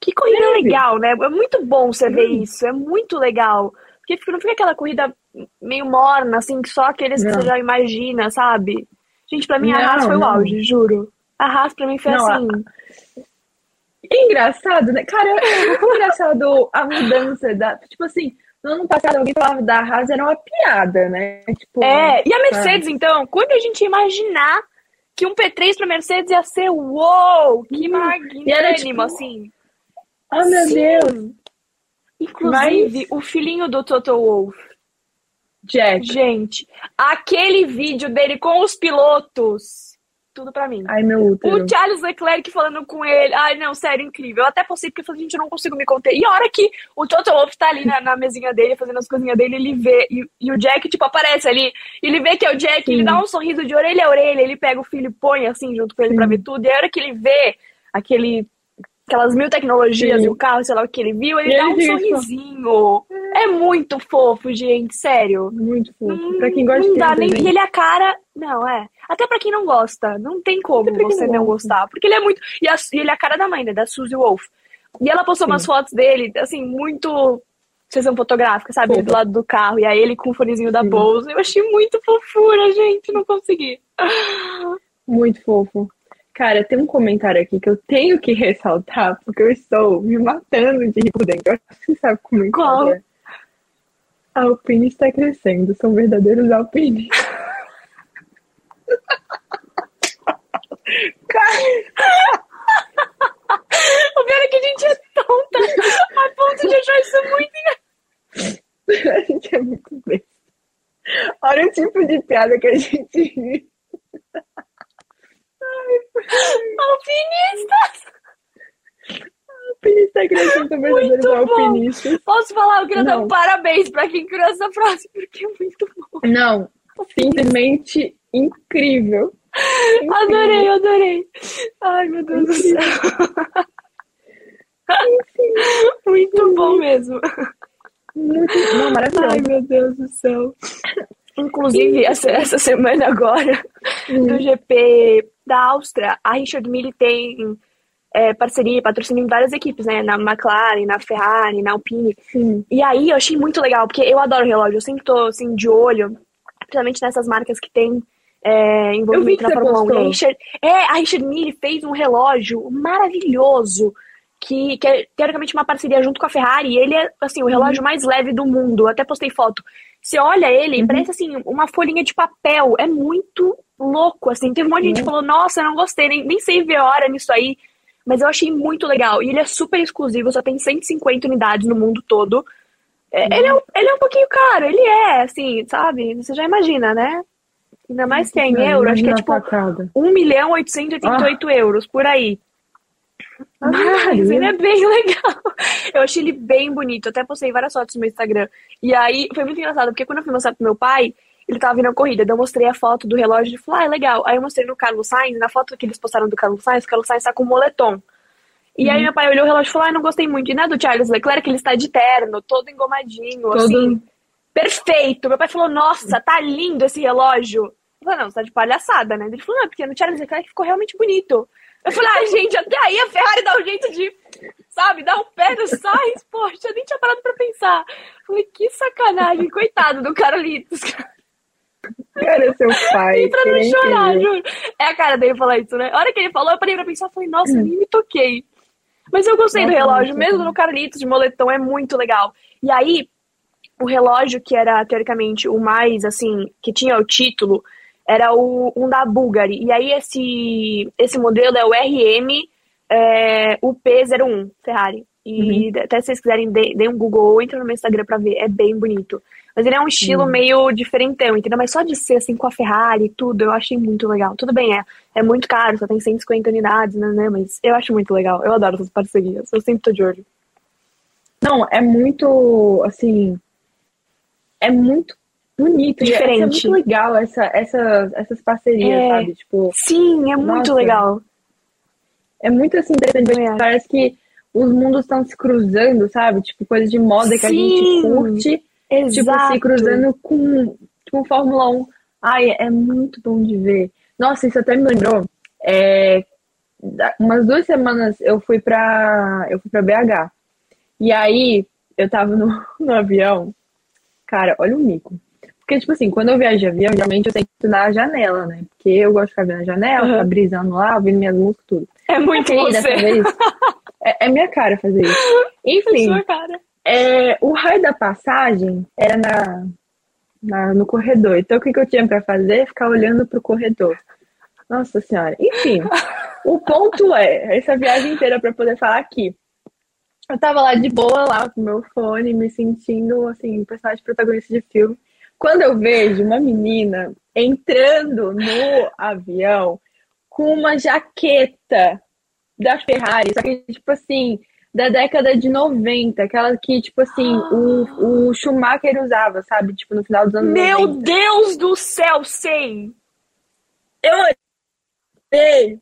Que corrida legal, né? É muito bom você ver isso. É muito legal. Porque não fica aquela corrida meio morna, assim, que só aqueles não. que você já imagina, sabe? Gente, pra mim a Haas foi não. o auge, juro. A Haas pra mim foi não, assim. A... É engraçado, né? Cara, é muito engraçado a mudança da. Tipo assim, no ano passado alguém falava da Haas era uma piada, né? Tipo, é, e a Mercedes, é. então, quando a gente imaginar que um P3 pra Mercedes ia ser uou, que hum, magnânimo, tipo... assim. Oh, meu Sim. Deus! Inclusive, Mas... o filhinho do Toto Wolff. Jack. Gente, aquele vídeo dele com os pilotos. Tudo pra mim. Ai, meu útero. O Charles Leclerc falando com ele. Ai, não, sério, incrível. Eu até postei porque eu falei, gente, eu não consigo me conter. E a hora que o Toto Wolff tá ali na, na mesinha dele, fazendo as coisinhas dele, ele vê. E, e, o Jack, tipo, aparece ali. Ele vê que é o Jack, Sim. ele dá um sorriso de orelha a orelha. Ele pega o filho e põe assim junto com ele Sim. pra ver tudo. E a hora que ele vê aquele aquelas mil tecnologias Sim. e o carro, sei lá o que ele viu, ele e dá um sorrisinho. É. é muito fofo, gente, sério. Muito fofo. Hum, pra quem gosta não dá nem. E ele é a cara. Não, é. Até pra quem não gosta. Não tem como você não, gostar. Porque ele é muito. E, a... e, ele é a cara da mãe, né? Da Suzy Wolf. E ela postou Sim. umas fotos dele, assim, muito. Sessão fotográfica, sabe? Fofa. Do lado do carro. E aí ele com o fonezinho da bolsa. Eu achei muito fofura, gente. Não consegui. Muito fofo. Cara, tem um comentário aqui que eu tenho que ressaltar, porque eu estou me matando de rir por dentro. Eu acho que você sabe como é. Qual? A Alpine está crescendo, são verdadeiros Alpine. Cara... o pior é que a gente é tonta a ponto de achar isso muito A gente é muito besta. Olha o tipo de piada que a gente ri. Alpinistas! Alpinista crescendo verdadeiros alpinistas. Posso falar? Eu queria dar um parabéns pra quem criou essa frase, porque é muito bom. Não, simplesmente incrível. incrível. Adorei, adorei. Ai, meu Deus do céu. Muito bom mesmo. Muito, não, maravilhoso. Ai, meu Deus do céu. Inclusive, essa, essa semana agora, hum. do GP da Áustria, a Richard Mille tem é, parceria, patrocínio em várias equipes, né? Na McLaren, na Ferrari, na Alpine. Sim. E aí eu achei muito legal, porque eu adoro relógio, eu sempre tô assim, de olho, principalmente nessas marcas que tem é, envolvimento na Fórmula 1. A Richard, é, a Richard Mille fez um relógio maravilhoso. Que, que é teoricamente uma parceria junto com a Ferrari, e ele é assim, o relógio uhum. mais leve do mundo. Até postei foto. Você olha ele, uhum. parece assim, uma folhinha de papel. É muito louco, assim. Teve um monte de gente que uhum. falou, nossa, não gostei, nem, nem sei ver hora nisso aí. Mas eu achei muito legal. E ele é super exclusivo, só tem 150 unidades no mundo todo. É, uhum. ele, é um, ele é um pouquinho caro, ele é, assim, sabe? Você já imagina, né? Ainda mais que é em euro, acho que é tipo 1 milhão 888 ah. euros, por aí. Ah, Mas ele é bem legal. Eu achei ele bem bonito. Até postei várias fotos no meu Instagram. E aí foi muito engraçado, porque quando eu fui mostrar pro meu pai, ele tava vindo a corrida. Eu mostrei a foto do relógio e falei, ah, é legal. Aí eu mostrei no Carlos Sainz, na foto que eles postaram do Carlos Sainz, o Carlos Sainz tá com moletom. E uhum. aí meu pai olhou o relógio e falou, ah, não gostei muito. E não é do Charles Leclerc, ele está de terno, todo engomadinho, todo... assim. Perfeito. Meu pai falou, nossa, tá lindo esse relógio. Eu falei, não, você tá de palhaçada, né? Ele falou, não, porque no Charles Leclerc ficou realmente bonito. Eu falei, ai, gente, até aí a Ferrari dá um jeito de, sabe, dar um pé no Sainz, poxa, eu nem tinha parado pra pensar. Eu falei, que sacanagem, coitado do Carlitos. Cara, seu pai. pra não chorar, juro. É a cara dele falar isso, né? A hora que ele falou, eu parei pra pensar, eu falei, nossa, nem me toquei. Mas eu gostei do relógio, mesmo no Carlitos de moletom, é muito legal. E aí, o relógio que era, teoricamente, o mais, assim, que tinha o título, era o, um da Bulgari. E aí esse, esse modelo é o RM é, UP01 Ferrari. E uhum. até se vocês quiserem, deem um Google ou entra no meu Instagram pra ver. É bem bonito. Mas ele é um estilo uhum. meio diferentão, entendeu? Mas só de ser assim com a Ferrari e tudo, eu achei muito legal. Tudo bem, é, é muito caro, só tem 150 unidades, né, né? Mas eu acho muito legal. Eu adoro essas parcerias. Eu sempre tô de olho. Não, é muito, assim, é muito bonito. Diferente. É muito legal essa, essa, essas parcerias, é, sabe? Tipo, sim, é muito nossa, legal. É muito assim interessante. É. Parece que os mundos estão se cruzando, sabe? Tipo, coisa de moda sim, que a gente curte. Exato. Tipo, se cruzando com, com Fórmula 1. Ai, é muito bom de ver. Nossa, isso até me lembrou. É, umas duas semanas eu fui pra. Eu fui pra BH. E aí, eu tava no, no avião. Cara, olha o mico. Porque, tipo assim, quando eu viajo de avião, geralmente eu tenho que ir na janela, né? Porque eu gosto de ficar vendo a janela, uhum. ficar brisando lá, ouvindo minhas músicas, tudo. É muito aí, você. Vez, é, é, minha cara fazer isso. Enfim, é, o raio da passagem era na, na, no corredor. Então, o que, que eu tinha para fazer? Ficar olhando pro corredor. Nossa Senhora. Enfim, o ponto é, essa viagem inteira para poder falar aqui. Eu tava lá de boa, lá com meu fone, me sentindo, assim, personagem protagonista de filme. Quando eu vejo uma menina entrando no avião com uma jaqueta da Ferrari, só que, tipo assim, da década de 90, aquela que, tipo assim, o, o Schumacher usava, sabe? Tipo, no final dos anos Meu 90. Deus do céu, sei! Eu olhei,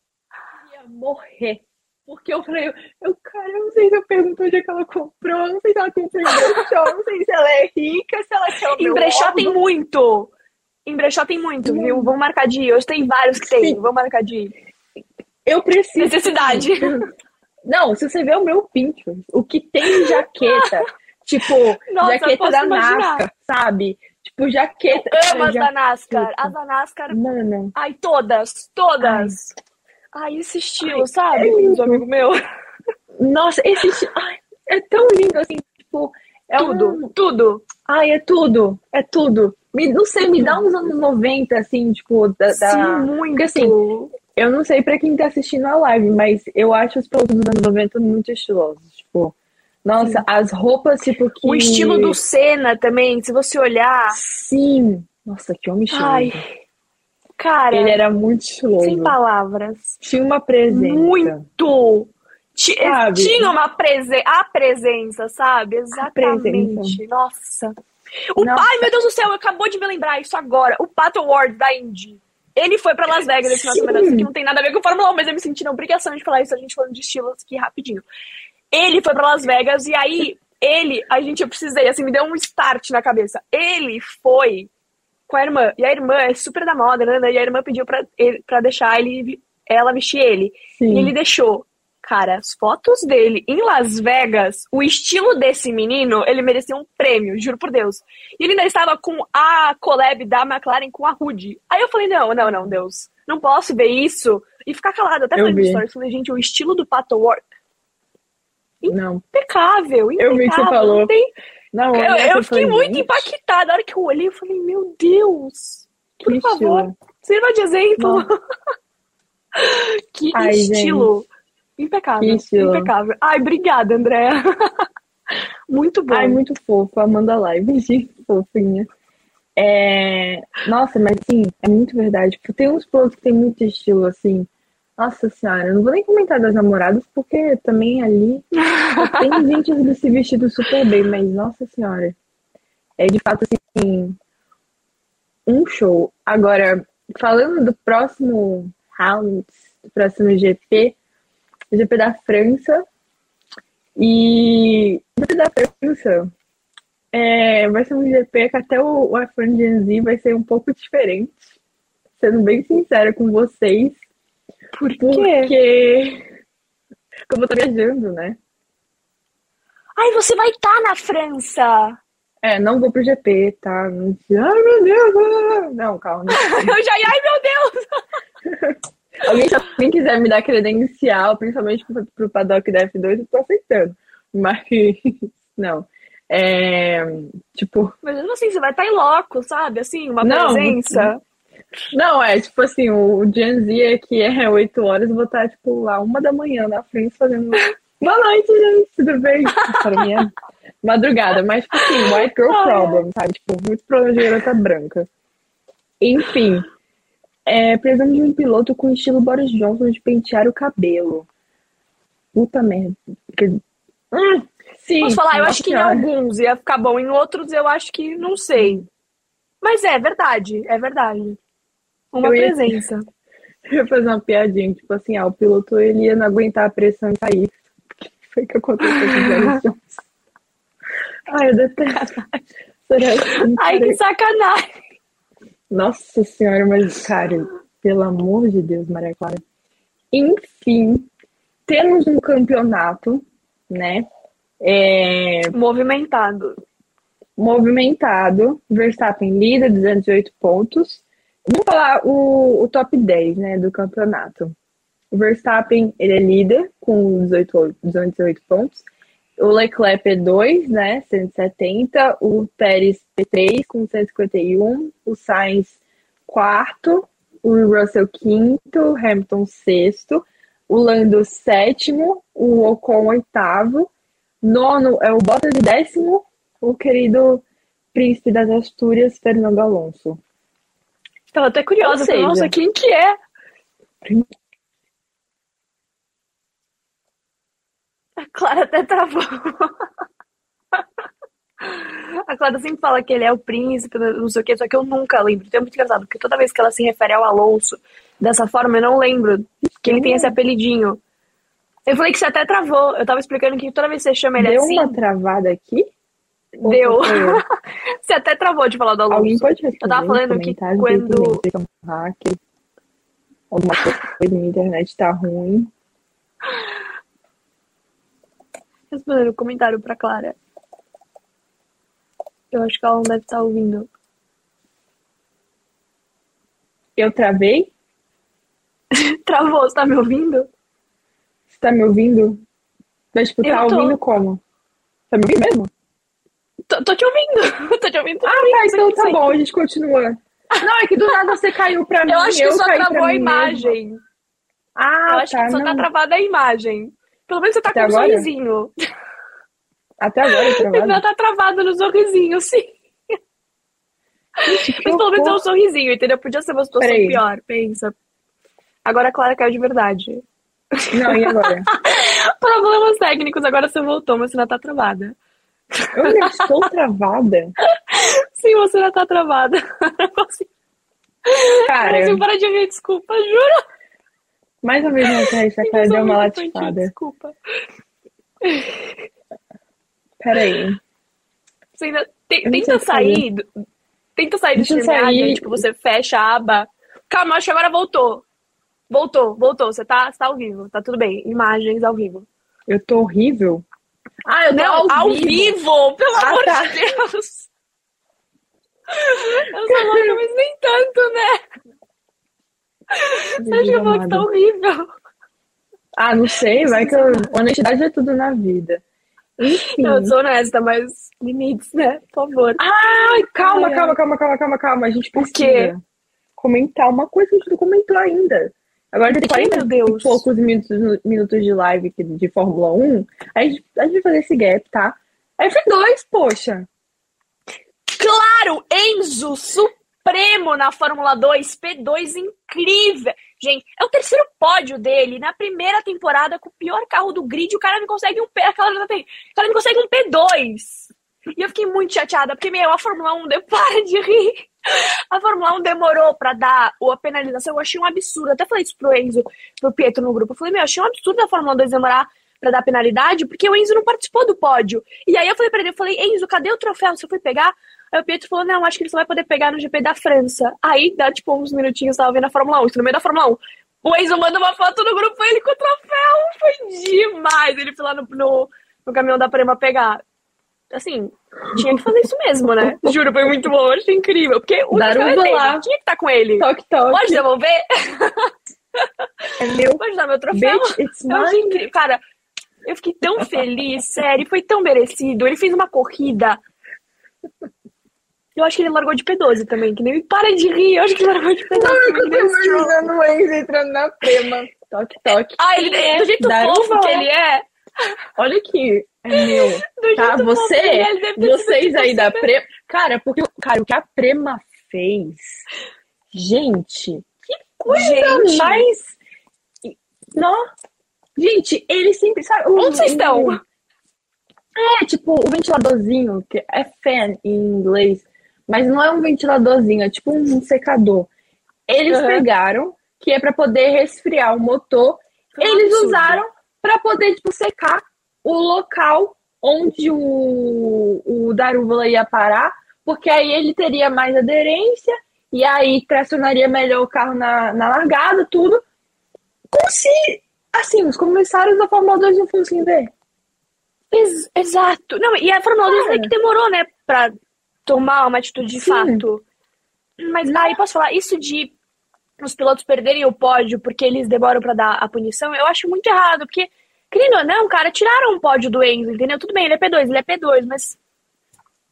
ia morrer. Porque eu falei, eu, cara, eu não sei se eu pergunto onde é que ela comprou, não sei se ela comprou em brechó, não sei se ela é rica, se ela quer o Em brechó tem muito. Em brechó tem muito, hum. viu? Vamos marcar de ir. Hoje tem vários que tem. Sim. Vamos marcar de ir. Eu preciso. Necessidade. Não, se você ver o meu Pinterest, o que tem de jaqueta, tipo, Nossa, jaqueta da NASCAR, sabe? Tipo, jaqueta. Eu amo as da NASCAR. As da NASCAR. Mano. Ai, todas, todas. Ai. Ai, esse estilo, Ai, sabe? É amigo meu. Nossa, esse estilo. Ai, é tão lindo assim, tipo. É tudo, um... tudo. Ai, é tudo, é tudo. Me, não sei, me dá uns anos 90, assim, tipo, da. Sim, da... muito. Porque assim, eu não sei pra quem tá assistindo a live, mas eu acho os produtos dos anos 90 muito estilosos. Tipo, nossa, sim. as roupas, tipo, que. O estilo do Senna também, se você olhar. Sim. Nossa, que homem estiloso. Ai. Cara, ele era muito estiloso. Sem palavras. Tinha uma presença. Muito! Sabe? Tinha uma presença, a presença, sabe? Exatamente. Presença. Nossa. O Nossa. pai, meu Deus do céu, acabou de me lembrar isso agora. O Pato Ward da Indy. Ele foi pra Las Vegas esse final de semana. Aqui não tem nada a ver com Fórmula 1, mas eu me senti na obrigação de falar isso, a gente falando de estilos aqui rapidinho. Ele foi pra Las Vegas e aí, ele, a gente, eu precisei, assim, me deu um start na cabeça. Ele foi com a irmã. E a irmã é super da moda, né? E a irmã pediu pra, ele, pra deixar ele, ela vestir ele. Sim. E ele deixou. Cara, as fotos dele em Las Vegas, o estilo desse menino, ele merecia um prêmio, juro por Deus. E ele ainda estava com a collab da McLaren com a Rude. Aí eu falei, não, não, não, Deus. Não posso ver isso e ficar calado. Até falei no stories, falei, gente, o estilo do Pato. Não. Impecável, impecável. Eu vi que você falou. Não tem não, eu, eu fiquei muito impactada. Na hora que eu olhei, eu falei, meu Deus, por que favor, estilo. sirva de exemplo. que Ai, estilo. Gente. Impecável, impecável. Ai, obrigada, Andréa. muito bom. Ai, muito fofo. Amanda Live, gente, fofinha. É... Nossa, mas sim, é muito verdade. Tipo, tem uns pontos que tem muito estilo, assim. Nossa senhora, eu não vou nem comentar das namoradas, porque também ali tem gente ali se vestido super bem, mas nossa senhora. É de fato assim um show. Agora, falando do próximo round, do próximo GP, GP da França. E o GP da França é, vai ser um GP que até o, o F1 Gen Z vai ser um pouco diferente. sendo bem sincera com vocês. Por quê? Porque eu vou estar viajando, né? Ai, você vai estar tá na França! É, não vou pro GP, tá? Ai, meu Deus! Não, calma. eu já ia, ai, meu Deus! Alguém, se alguém quiser me dar credencial, principalmente pro, pro paddock da F2, eu tô aceitando. Mas, não. É, tipo. Mas assim, você vai estar tá em loco, sabe? Assim, uma não, presença. Não, é tipo assim, o Gen Z aqui é 8 horas, eu vou estar, tipo, lá uma da manhã na frente fazendo. Boa noite, gente, tudo bem? Para mim é madrugada, mas tipo assim, white girl problem, sabe? Tipo, muito problema de garota branca. Enfim, é, precisamos de um piloto com estilo Boris Johnson de pentear o cabelo. Puta merda. Hum, sim. Posso falar, eu acho que em alguns ia ficar bom, em outros eu acho que não sei. Mas é verdade, é verdade. Uma eu presença. Ia, eu ia fazer uma piadinha, tipo assim, ah, o piloto ele ia não aguentar a pressão e sair foi que aconteceu com os Ai, eu detesto. Ai, que sacanagem. Nossa senhora, mas, cara, pelo amor de Deus, Maria Clara. Enfim, temos um campeonato, né? É... Movimentado. Movimentado. Verstappen líder, 208 pontos. Vamos falar o, o top 10, né, do campeonato. O Verstappen, ele é líder com 18, 18 pontos. O Leclerc P2, né, 170. O Pérez P3 com 151. O Sainz, quarto. O Russell, quinto. Hamilton, sexto. O Lando, sétimo. O Ocon, oitavo. Nono é o Bottas de décimo. O querido príncipe das Astúrias, Fernando Alonso. Estava até curiosa. Seja, Nossa, quem que é? A Clara até travou. A Clara sempre fala que ele é o príncipe, não sei o que, só que eu nunca lembro. Então é muito engraçado, porque toda vez que ela se refere ao Alonso dessa forma, eu não lembro que ele tem esse apelidinho. Eu falei que você até travou. Eu tava explicando que toda vez que você chama ele Deu assim. Deu uma travada aqui? Deu. você até travou de falar do Alonso. Alguém pode responder Eu tava falando que quando. Alguma coisa na internet tá ruim respondendo o comentário pra Clara. Eu acho que ela não deve estar ouvindo. Eu travei? Travou, você tá me ouvindo? Você tá me ouvindo? Mas, tipo, tá tô... ouvindo como? Tá me ouvindo mesmo? Tô, tô te ouvindo. tô te ouvindo. Ah, tá, então tá bom, a gente continua. Não, é que do nada você caiu pra mim. Eu acho que só travou a imagem. Mesmo. Ah, Eu acho tá, que só não. tá travada a imagem. Pelo menos você tá Até com um agora? sorrisinho. Até agora, travado? Ainda tá travado no sorrisinho, sim. Gente, Mas pelo menos é um sorrisinho, entendeu? Podia ser uma situação Peraí. pior, pensa. Agora a Clara caiu de verdade. Não, e agora? Problemas técnicos, agora você voltou, mas você ainda tá travada. Eu ainda estou travada? Sim, você ainda tá travada. Cara, não parar de rir, desculpa, juro. Mais uma vez na testa, a cara deu uma latifada. Desculpa. Peraí. Você ainda te- tenta sair. do- Tenta sair do StreamYard, tipo, você fecha a aba. Calma, acho que agora voltou. Voltou, voltou. Você tá, você tá ao vivo. Tá tudo bem. Imagens ao vivo. Eu tô horrível? Ah, eu tô Não, ao, vivo. Pelo Ah, amor tá. de Deus. Eu sou louca, mas nem tanto, né? Você acha que eu vou que tá horrível? Ah, não sei, vai que eu... honestidade é tudo na vida. Enfim. Eu sou honesta, mas limites, né? Por favor. Ai, calma, calma, calma, calma, calma, calma. A gente precisa quê? comentar uma coisa que a gente não comentou ainda. Agora tem Ai, 40 meu Deus. e poucos minutos, minutos de live de Fórmula 1. A gente, a gente vai fazer esse gap, tá? F2, poxa. Claro, Enzo Supremo na Fórmula 2, P2 incrível. Gente, é o terceiro pódio dele na primeira temporada com o pior carro do grid. O cara não consegue um P, aquela já tem. O cara não consegue um P2. E eu fiquei muito chateada, porque, meu, a Fórmula 1, de... para de rir. A Fórmula 1 demorou pra dar a penalização. Eu achei um absurdo. Até falei isso pro Enzo, pro Pietro no grupo. Eu falei, meu, eu achei um absurdo a Fórmula 2 demorar pra dar penalidade, porque o Enzo não participou do pódio. E aí eu falei pra ele, eu falei, Enzo, cadê o troféu? Você foi pegar? Aí o Pietro falou, não, acho que ele só vai poder pegar no GP da França. Aí dá, tipo, uns minutinhos, tava vendo a Fórmula 1, isso no meio da Fórmula 1. O Enzo manda uma foto no grupo, ele com o troféu, foi demais. Ele foi lá no, no, no caminhão da Prema pegar. Assim, tinha que fazer isso mesmo, né? Juro, foi muito bom, achei incrível. Porque o Daruba lá. tinha que estar com ele. Toque, toque. Pode devolver? É meu. Pode dar meu troféu? Bitch, Eu achei incrível. Cara, eu fiquei tão feliz, sério, foi tão merecido. Ele fez uma corrida. Eu acho que ele largou de P12 também, que nem para de rir, eu acho que ele largou de P12. Eu que tô imaginando o Enzo entrando na prema. Toque, toque. Ah, ele é, do jeito fofo que ele é. Olha aqui. É meu. Do Tá, você, ele é, vocês aí da super- Prema. Cara, porque, cara, o que a Prema fez. Gente, que coisa Gente. mais. Não. Gente, ele sempre. Sabe, Onde vocês estão? É, tipo, o ventiladorzinho, que é fan em inglês, mas não é um ventiladorzinho, é tipo um secador. Eles Aham. pegaram, que é pra poder resfriar o motor, um eles absurdo. usaram pra poder, tipo, secar o local onde o, o Darúvala ia parar, porque aí ele teria mais aderência e aí tracionaria melhor o carro na, na largada, tudo. Como se, assim, os comissários da Fórmula 2 não fossem ver. Ex- exato. Não, e a Fórmula 2 é que demorou, né, pra tomar uma atitude de Sim. fato. Mas aí, posso falar, isso de os pilotos perderem o pódio porque eles demoram pra dar a punição, eu acho muito errado, porque, querendo ou não, cara, tiraram um pódio do Enzo, entendeu? Tudo bem, ele é P2, ele é P2, mas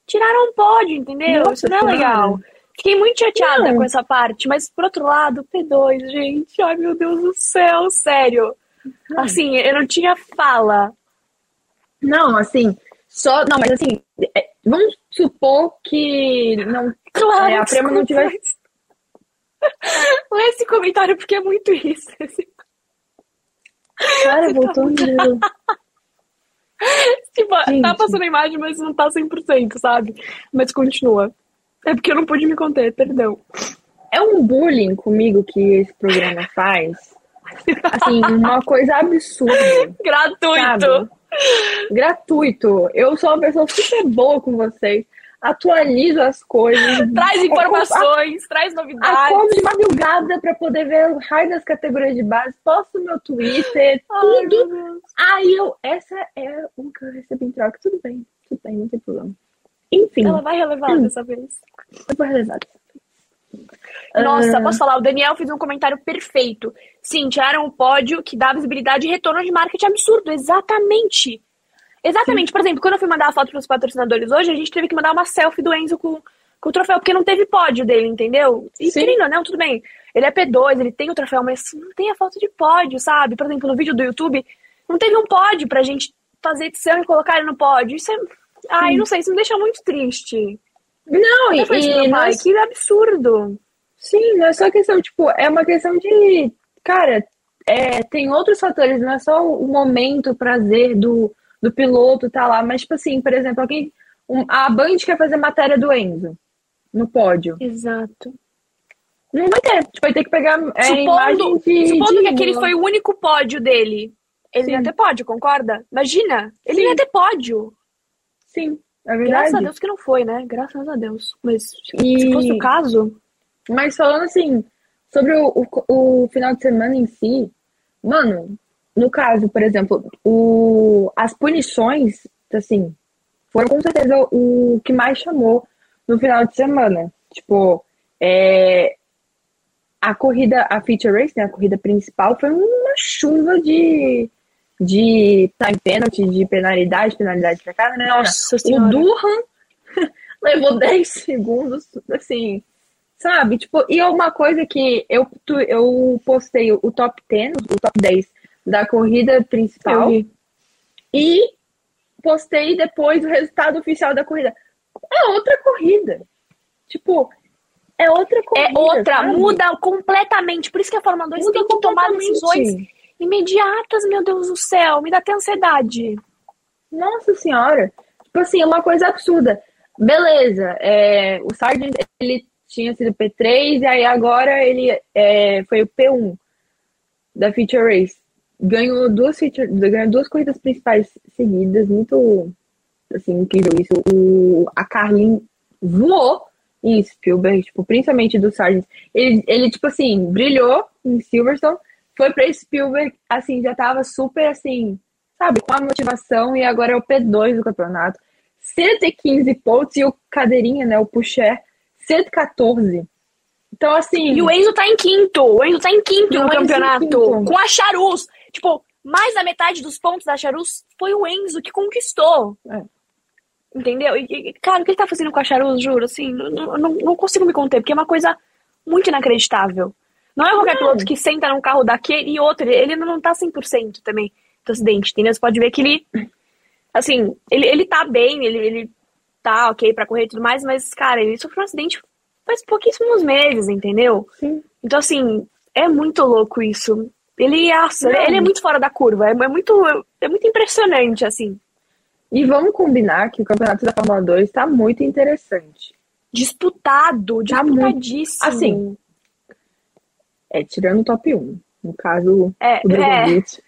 tiraram um pódio, entendeu? Nossa isso não é Senhora. legal. Fiquei muito chateada Não. com essa parte, mas por outro lado, P2, gente, ai meu Deus do céu, sério. Assim, eu não tinha fala. Não, assim, só. Não, mas assim, é, vamos supor que não. Claro, É, a Prema não tivesse- Lê esse comentário porque é muito isso. Esse- Cara, voltou no. Tipo, Gente. tá passando a imagem, mas não tá 100%, sabe? Mas continua. É porque eu não pude me conter, perdão. É um bullying comigo que esse programa faz. Assim, uma coisa absurda. Gratuito. Sabe? Gratuito. Eu sou uma pessoa super boa com vocês. Atualizo as coisas. Traz informações, traz novidades. Acordo de madrugada pra poder ver o raio das categorias de base. Posto no meu Twitter, Ai, tudo. Aí eu. Essa é o que eu recebi em troca. Tudo bem, tudo bem, não tem problema. Enfim, Ela vai relevar Hum. dessa vez. eu vou realizar. Nossa, Ah. posso falar? O Daniel fez um comentário perfeito. Sim, tiraram o pódio que dá visibilidade e retorno de marketing absurdo. Exatamente. Exatamente. Por exemplo, quando eu fui mandar a foto para os patrocinadores hoje, a gente teve que mandar uma selfie do Enzo com, com o troféu, porque não teve pódio dele, entendeu? E Sim. querendo ou não, tudo bem. Ele é P2, ele tem o troféu, mas não tem a foto de pódio, sabe? Por exemplo, no vídeo do YouTube, não teve um pódio pra gente fazer edição e colocar ele no pódio. Isso é. Ai, não sei, isso me deixa muito triste. Não, e, e não pai, é que absurdo. Sim, não é só questão, tipo, é uma questão de, cara, é, tem outros fatores, não é só o momento, o prazer do, do piloto tá lá, mas, tipo assim, por exemplo, alguém, um- a Band quer fazer matéria do Enzo no pódio. Exato. Não vai ter, tipo, vai ter que pegar é, Supondo, de, supondo de que aquele foi o único pódio dele, ele Sim. ia ter pódio, concorda? Imagina, ele Sim. ia ter pódio. Sim, é Graças verdade. a Deus que não foi, né? Graças a Deus. Mas E- se fosse o caso, Mas falando assim, sobre o, o, o final de semana em si, mano, no caso, por exemplo, o, as punições, assim, foram com certeza o que mais chamou no final de semana. Tipo, é, a corrida, a feature race, né, a corrida principal, foi uma chuva de, de time penalty, de penalidade, penalidade pra cá, né? nossa O senhora. Durham levou 10 segundos, assim, sabe? Tipo, e é uma coisa que eu, tu- eu postei o top 10, o top 10 da corrida principal e postei depois o resultado oficial da corrida. É outra corrida. Tipo, é outra corrida. É outra, sabe? muda completamente. Por isso que a Fórmula 2 Muda tem que tomar decisões imediatas, meu Deus do céu. Me dá até ansiedade. Nossa senhora. Tipo assim, uma coisa absurda. Beleza, é, o Sargent, ele tinha sido P3 e aí agora ele é, foi o P1 da Feature Race. ganhou duas, ganhou duas corridas principais seguidas, muito assim, incrível isso. O, a Carlin voou em Spielberg, tipo, principalmente do Sargent. Ele, ele, tipo assim, brilhou em Silverstone, foi pra Spielberg, assim, já tava super assim, sabe, com a motivação, e agora é o P2 do campeonato. 115 pontos e o Cadeirinha, né, o Pucher, 114. Então, assim. E o Enzo tá em quinto. O Enzo tá em quinto no campeonato. Quinto. Com a Charus. Tipo, mais da metade dos pontos da Charus foi o Enzo que conquistou. É. Entendeu? E, cara, o que ele tá fazendo com a Charus, juro, assim, não, não, não, consigo me conter, porque é uma coisa muito inacreditável. Não é qualquer piloto que senta num carro daquele e outro, ele não tá 100% também do acidente, entendeu? Você pode ver que ele, assim, ele, ele tá bem, ele, ele tá ok pra correr e tudo mais, mas, cara, ele sofreu um acidente faz pouquíssimos meses, entendeu? Sim. Então, assim, é muito louco isso. Ele, nossa, ele é muito fora da curva, é, é muito, é muito impressionante, assim. E vamos combinar que o campeonato da Fórmula 2 está muito interessante. Disputado, tá disputadíssimo. Muito, assim, é tirando o top 1. No caso, é, o Drogovic.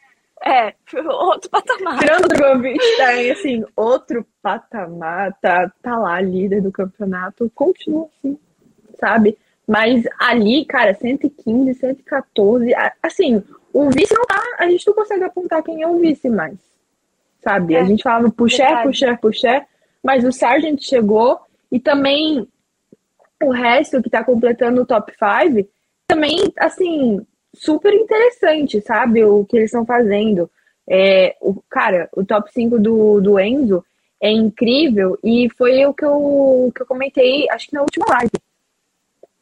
É, é, outro patamar. Tirando o Drogovic, tá assim, outro patamar, tá, tá lá, líder do campeonato, continua assim, sabe? Mas ali, cara, 115, 114, assim, o vice não tá, a gente não consegue apontar quem é o vice mais sabe? É, a gente falava puxer, puxer, puxer, mas o Sargent chegou e também o resto que tá completando o top 5 também, assim, super interessante, sabe? O que eles estão fazendo. É, o, cara, o top 5 do, do Enzo é incrível e foi o que eu, que eu comentei, acho que na última live.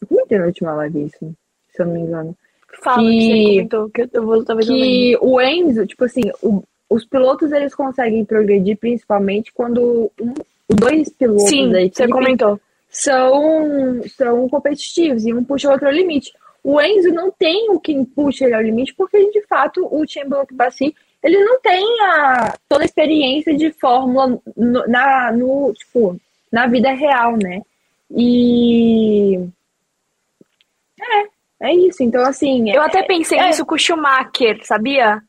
Eu comentei na última live isso, se eu não me engano. Fala que, que você comentou, que eu vou talvez Que o Enzo, tipo assim, o, os pilotos eles conseguem progredir principalmente quando um, dois pilotos Sim, da equipe você comentou. São, são competitivos e um puxa o outro ao limite. O Enzo não tem o que puxa ele ao limite, porque de fato o Chamberlain Bassi ele não tem a, toda a experiência de Fórmula no, na, no, tipo, na vida real, né? E. É, é isso. Então, assim. Eu é, até pensei é, nisso com o Schumacher, sabia?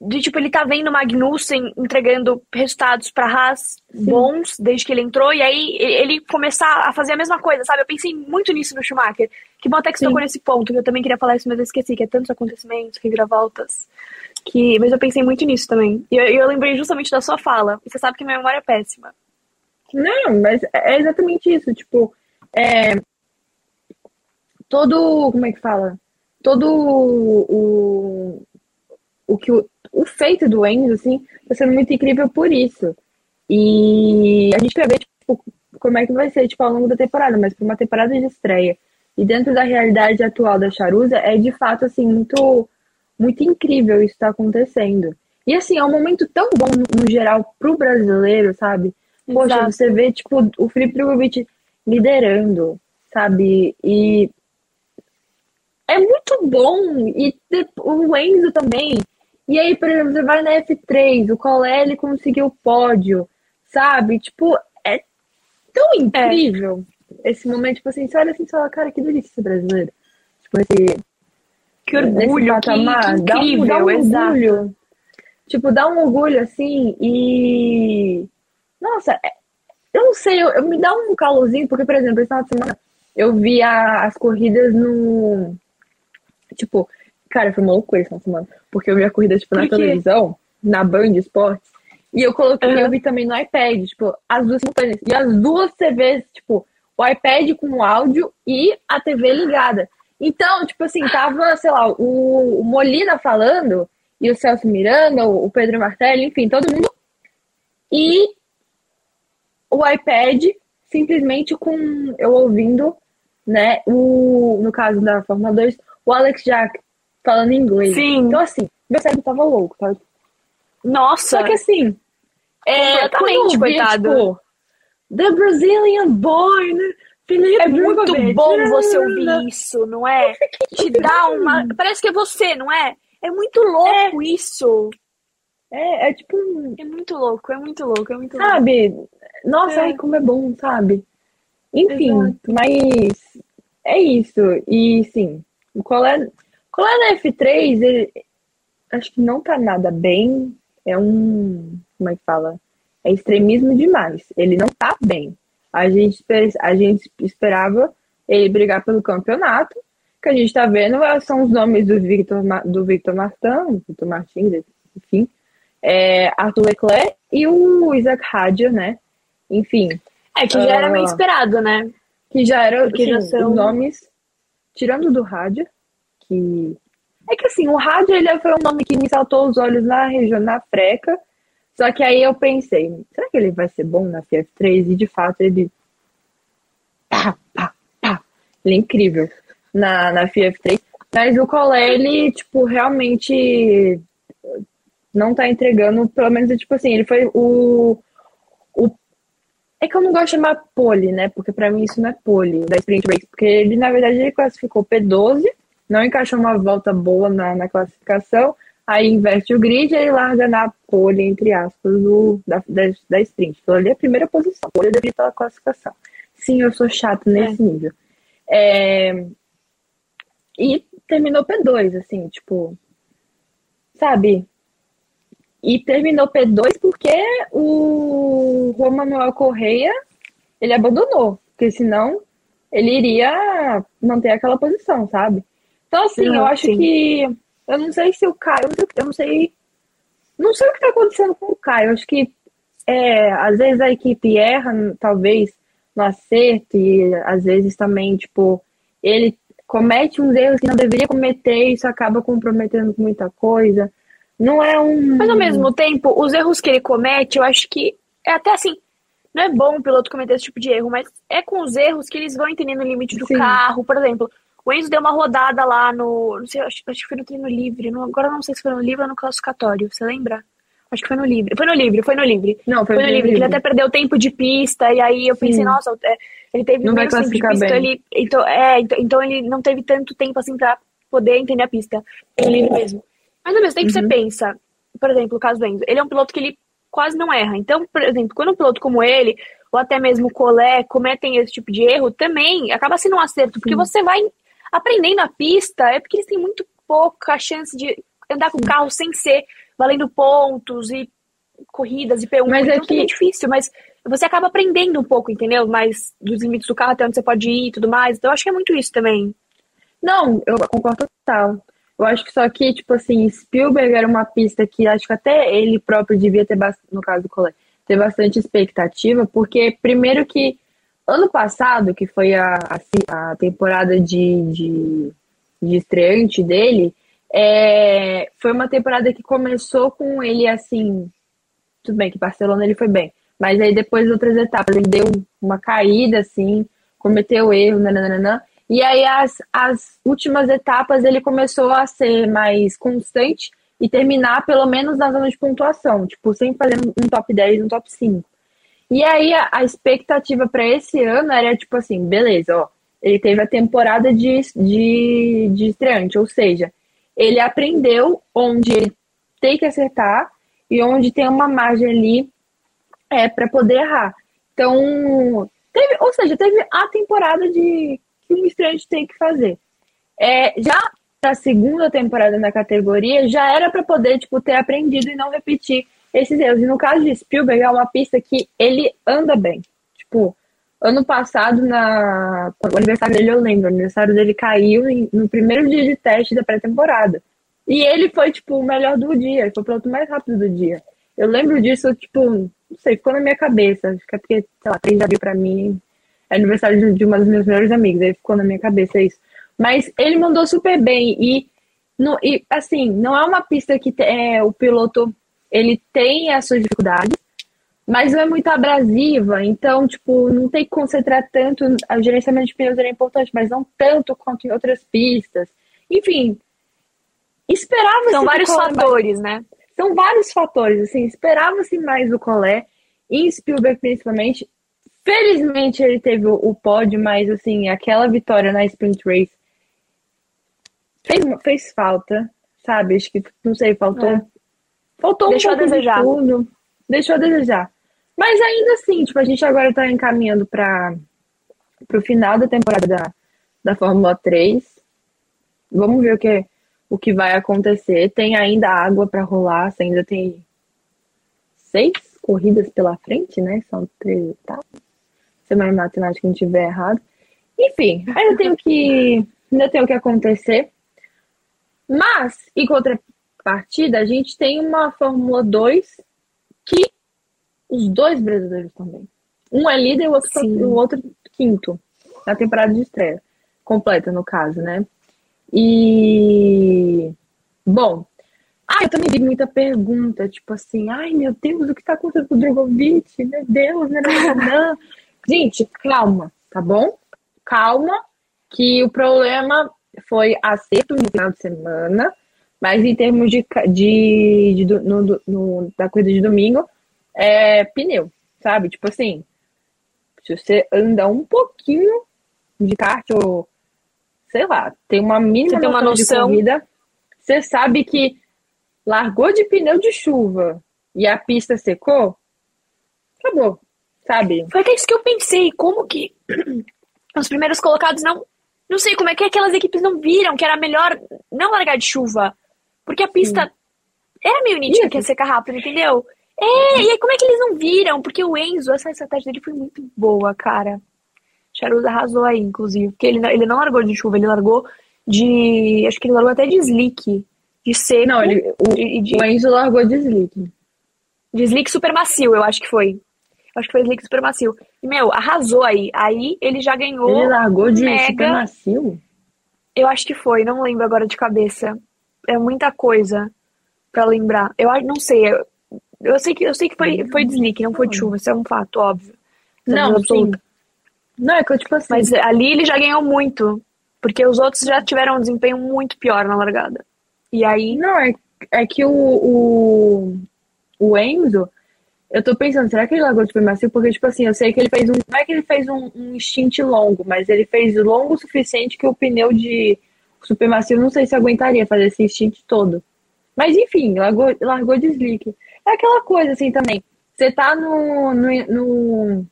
De tipo, ele tá vendo o Magnussen entregando resultados pra Haas Sim. bons desde que ele entrou, e aí ele começar a fazer a mesma coisa, sabe? Eu pensei muito nisso no Schumacher. Que bom até que você tocou nesse ponto, que eu também queria falar isso, mas eu esqueci, que é tantos acontecimentos, reviravoltas. Que... Mas eu pensei muito nisso também. E eu, eu lembrei justamente da sua fala. E você sabe que minha memória é péssima. Não, mas é exatamente isso. Tipo, é... todo. Como é que fala? Todo o. O que o, o feito do Enzo, assim, tá sendo muito incrível por isso. E a gente quer ver, tipo, como é que vai ser, tipo, ao longo da temporada, mas para uma temporada de estreia. E dentro da realidade atual da Charuza, é de fato, assim, muito, muito incrível isso tá acontecendo. E, assim, é um momento tão bom, no, geral, pro brasileiro, sabe? Poxa, Exato. você vê, tipo, o Felipe Drogovic liderando, sabe? E é muito bom. E o Enzo também. E aí, por exemplo, você vai na F3, o Colelli conseguiu o pódio, sabe? Tipo, é tão é. incrível é. esse momento. Tipo assim, você olha assim e fala, cara, que delícia ser brasileiro. Tipo, esse. Que orgulho, patamar, que, que incrível, dá um, dá um orgulho. Tipo, dá um orgulho assim e. Nossa, é, eu não sei, eu, eu, me dá um calorzinho, porque, por exemplo, esse final de semana eu vi a, as corridas no. Tipo, Cara, foi uma loucura essa semana. Porque eu vi a corrida, tipo, na televisão, na Band Esportes. E eu coloquei, uhum. eu vi também no iPad, tipo, as duas simultâneas. E as duas TVs, tipo, o iPad com o áudio e a TV ligada. Então, tipo assim, tava, sei lá, o, o Molina falando, e o Celso Miranda, o Pedro Martelli, enfim, todo mundo. E o iPad simplesmente com eu ouvindo, né, o, no caso da Fórmula 2, o Alex Jack falando inglês. Sim. Então, assim, meu cérebro tava louco, tá? Nossa! Só que assim. É, Completamente, coitado. Tipo, The Brazilian Boy, né? Felipe é muito bom você ouvir isso, não é? Te dá uma. Parece que é você, não é? É muito louco é. isso. É, é tipo. É muito louco, é muito louco, é muito sabe? louco. Sabe? Nossa, é. ai, como é bom, sabe? Enfim, Exato. mas é isso. E sim, qual é. É na F3, ele, acho que não tá nada bem. É um. Como é que fala? É extremismo demais. Ele não tá bem. A gente, a gente esperava ele brigar pelo campeonato. que a gente tá vendo são os nomes do Victor, do Victor Martin, Victor Martins, enfim. É, Arthur Leclerc e o Isaac Hadia, né? Enfim. É, que já uh, era meio ah, esperado, né? Que já era, que já são... nomes, tirando do Hadia, que é que assim, o rádio ele foi um nome que me saltou os olhos na região, na freca. Só que aí eu pensei, será que ele vai ser bom na FF3? E de fato ele. Pá, pá, pá. Ele é incrível na, na FF3. Mas o Colé, ele, tipo, realmente não tá entregando, pelo menos, tipo assim, ele foi o. o é que eu não gosto de chamar pole, né? Porque pra mim isso não é pole da Sprint Race. Porque ele, na verdade, ele classificou P12 não encaixou uma volta boa na, na classificação, aí inverte o grid e larga na pole, entre aspas, do, da, da, da sprint. Então ali é a primeira posição, pole estar na classificação. Sim, eu sou chato nesse é. nível. É, e terminou P2, assim, tipo, sabe? E terminou P2 porque o Juan Manuel Correia, ele abandonou, porque senão ele iria manter aquela posição, sabe? Então, assim, eu acho sim. que. Eu não sei se o Caio. Eu não sei. Não sei o que está acontecendo com o Caio. Eu acho que é, às vezes a equipe erra, talvez, no acerto, e às vezes também, tipo, ele comete uns erros que não deveria cometer, e isso acaba comprometendo muita coisa. Não é um. Mas ao mesmo tempo, os erros que ele comete, eu acho que é até assim. Não é bom o piloto cometer esse tipo de erro, mas é com os erros que eles vão entendendo o limite do Sim. carro. Por exemplo, o Enzo deu uma rodada lá no. Não sei, acho, acho que foi no treino livre. No, agora não sei se foi no livre ou no classificatório. Você lembra? Acho que foi no livre. Foi no livre, foi no livre. Não, foi, foi no livre. Ele até perdeu tempo de pista, e aí eu pensei, Sim. nossa, é, ele teve não tempo de pista. Bem. Ele, então, é, então, então ele não teve tanto tempo assim pra poder entender a pista. No livre mesmo. Mas ao mesmo tempo uhum. você pensa, por exemplo, o caso do Enzo, ele é um piloto que ele quase não erra. Então, por exemplo, quando um piloto como ele, ou até mesmo o Colé, cometem esse tipo de erro, também acaba sendo um acerto, porque você vai aprendendo a pista é porque eles têm muito pouca chance de andar com o carro sem ser valendo pontos e corridas e P1. Mas é que... é difícil, mas você acaba aprendendo um pouco, entendeu? Mais dos limites do carro, até onde você pode ir e tudo mais. Então eu acho que é muito isso também. Não, eu concordo total. Eu acho que só que, tipo assim, Spielberg era uma pista que acho que até ele próprio devia ter, no caso do Colé, ter bastante expectativa, porque primeiro que Ano passado, que foi a, a, a temporada de, de, de, estreante dele, é, foi uma temporada que começou com ele assim. Tudo bem que Barcelona ele foi bem, mas aí depois outras etapas ele deu uma caída assim, cometeu erro, nananana, e aí as, as últimas etapas ele começou a ser mais constante e terminar pelo menos na zona de pontuação, tipo, sempre fazendo um top 10, um top 5. E aí a, a expectativa para esse ano era tipo assim, beleza, ó, ele teve a temporada de, de, de estreante, ou seja, ele aprendeu onde ele tem que acertar e onde tem uma margem ali é, para poder errar. Então, teve, ou seja, teve a temporada de que um estreante tem que fazer. É, já para a segunda temporada na categoria, já era para poder tipo, ter aprendido e não repetir esses erros. E no caso de Spielberg, é uma pista que ele anda bem. Tipo, ano passado, na... o aniversário dele, eu lembro, o aniversário dele caiu no primeiro dia de teste da pré-temporada. E ele foi, tipo, o melhor do dia, ele foi o piloto mais rápido do dia. Eu lembro disso, tipo, não sei, ficou na minha cabeça. Acho que é porque, sei lá, 3 de abril pra mim é aniversário de uma das minhas melhores amigas, aí ficou na minha cabeça isso. Mas ele mandou super bem e, no, e assim, não é uma pista que é, o piloto ele tem as suas dificuldades, mas não é muito abrasiva, então, tipo, não tem que concentrar tanto. O gerenciamento de pneus é importante, mas não tanto quanto em outras pistas. Enfim, esperava-se. São vários fatores, né? São vários fatores, assim, esperava-se mais do Colé, em Spielberg principalmente. Felizmente ele teve o, pódio, mas, assim, aquela vitória na Sprint Race fez, fez falta, sabe? Acho que, não sei, faltou é. Faltou Deixou um pouco a desejar. de tudo. Deixou a desejar. Mas ainda assim, tipo, a gente agora tá encaminhando para o final da temporada da, da Fórmula 3. Vamos ver o que, o que vai acontecer. Tem ainda água para rolar, você ainda tem seis corridas pela frente, né? São três etapas. Se a minha matemática não estiver errado. Enfim, ainda tem que ainda tem o que acontecer. Mas, em contrapartida, a gente tem uma Fórmula 2 que os dois brasileiros também. Um é líder e o outro, o outro quinto na temporada de estreia. Completa, no caso, né? E. Bom. Ah, eu também vi muita pergunta, tipo assim, ai meu Deus, o que tá acontecendo com o Drogovic? Meu Deus, não, não, não. Gente, calma, tá bom? Calma, que o problema foi acerto no final de semana, mas em termos de, de, de no, no, da corrida de domingo, é pneu, sabe? Tipo assim, se você anda um pouquinho de kart ou, sei lá, tem uma mínima tem uma noção de corrida, você sabe que largou de pneu de chuva e a pista secou, acabou, sabe? Foi até isso que eu pensei, como que os primeiros colocados não. Não sei como é que aquelas equipes não viram que era melhor não largar de chuva. Porque a pista Sim. era meio nítida que ia secar rápido, entendeu? É, e aí como é que eles não viram? Porque o Enzo, essa estratégia dele foi muito boa, cara. Charuza arrasou aí, inclusive. Porque ele, ele não largou de chuva, ele largou de. Acho que ele largou até de slick. De seco. Não, ele, o, de, o Enzo largou de slick. De slick super macio, eu acho que foi. Acho que foi slick super macio. E, meu, arrasou aí. Aí ele já ganhou. Ele largou de mega... super macio? Eu acho que foi, não lembro agora de cabeça. É muita coisa para lembrar. Eu não sei. Eu, eu sei que eu sei que foi, foi de slick, não foi de chuva, isso é um fato, óbvio. Não, sim. Não, é que eu, tipo assim. Mas ali ele já ganhou muito. Porque os outros já tiveram um desempenho muito pior na largada. E aí. Não, é, é que o, o, o Enzo, eu tô pensando, será que ele largou de macio? Porque, tipo assim, eu sei que ele fez um. Não é que ele fez um, um stint longo, mas ele fez longo o suficiente que o pneu de super macio não sei se aguentaria fazer esse stint todo. Mas enfim, largou, largou de slick. É aquela coisa assim também. Você tá no, no, no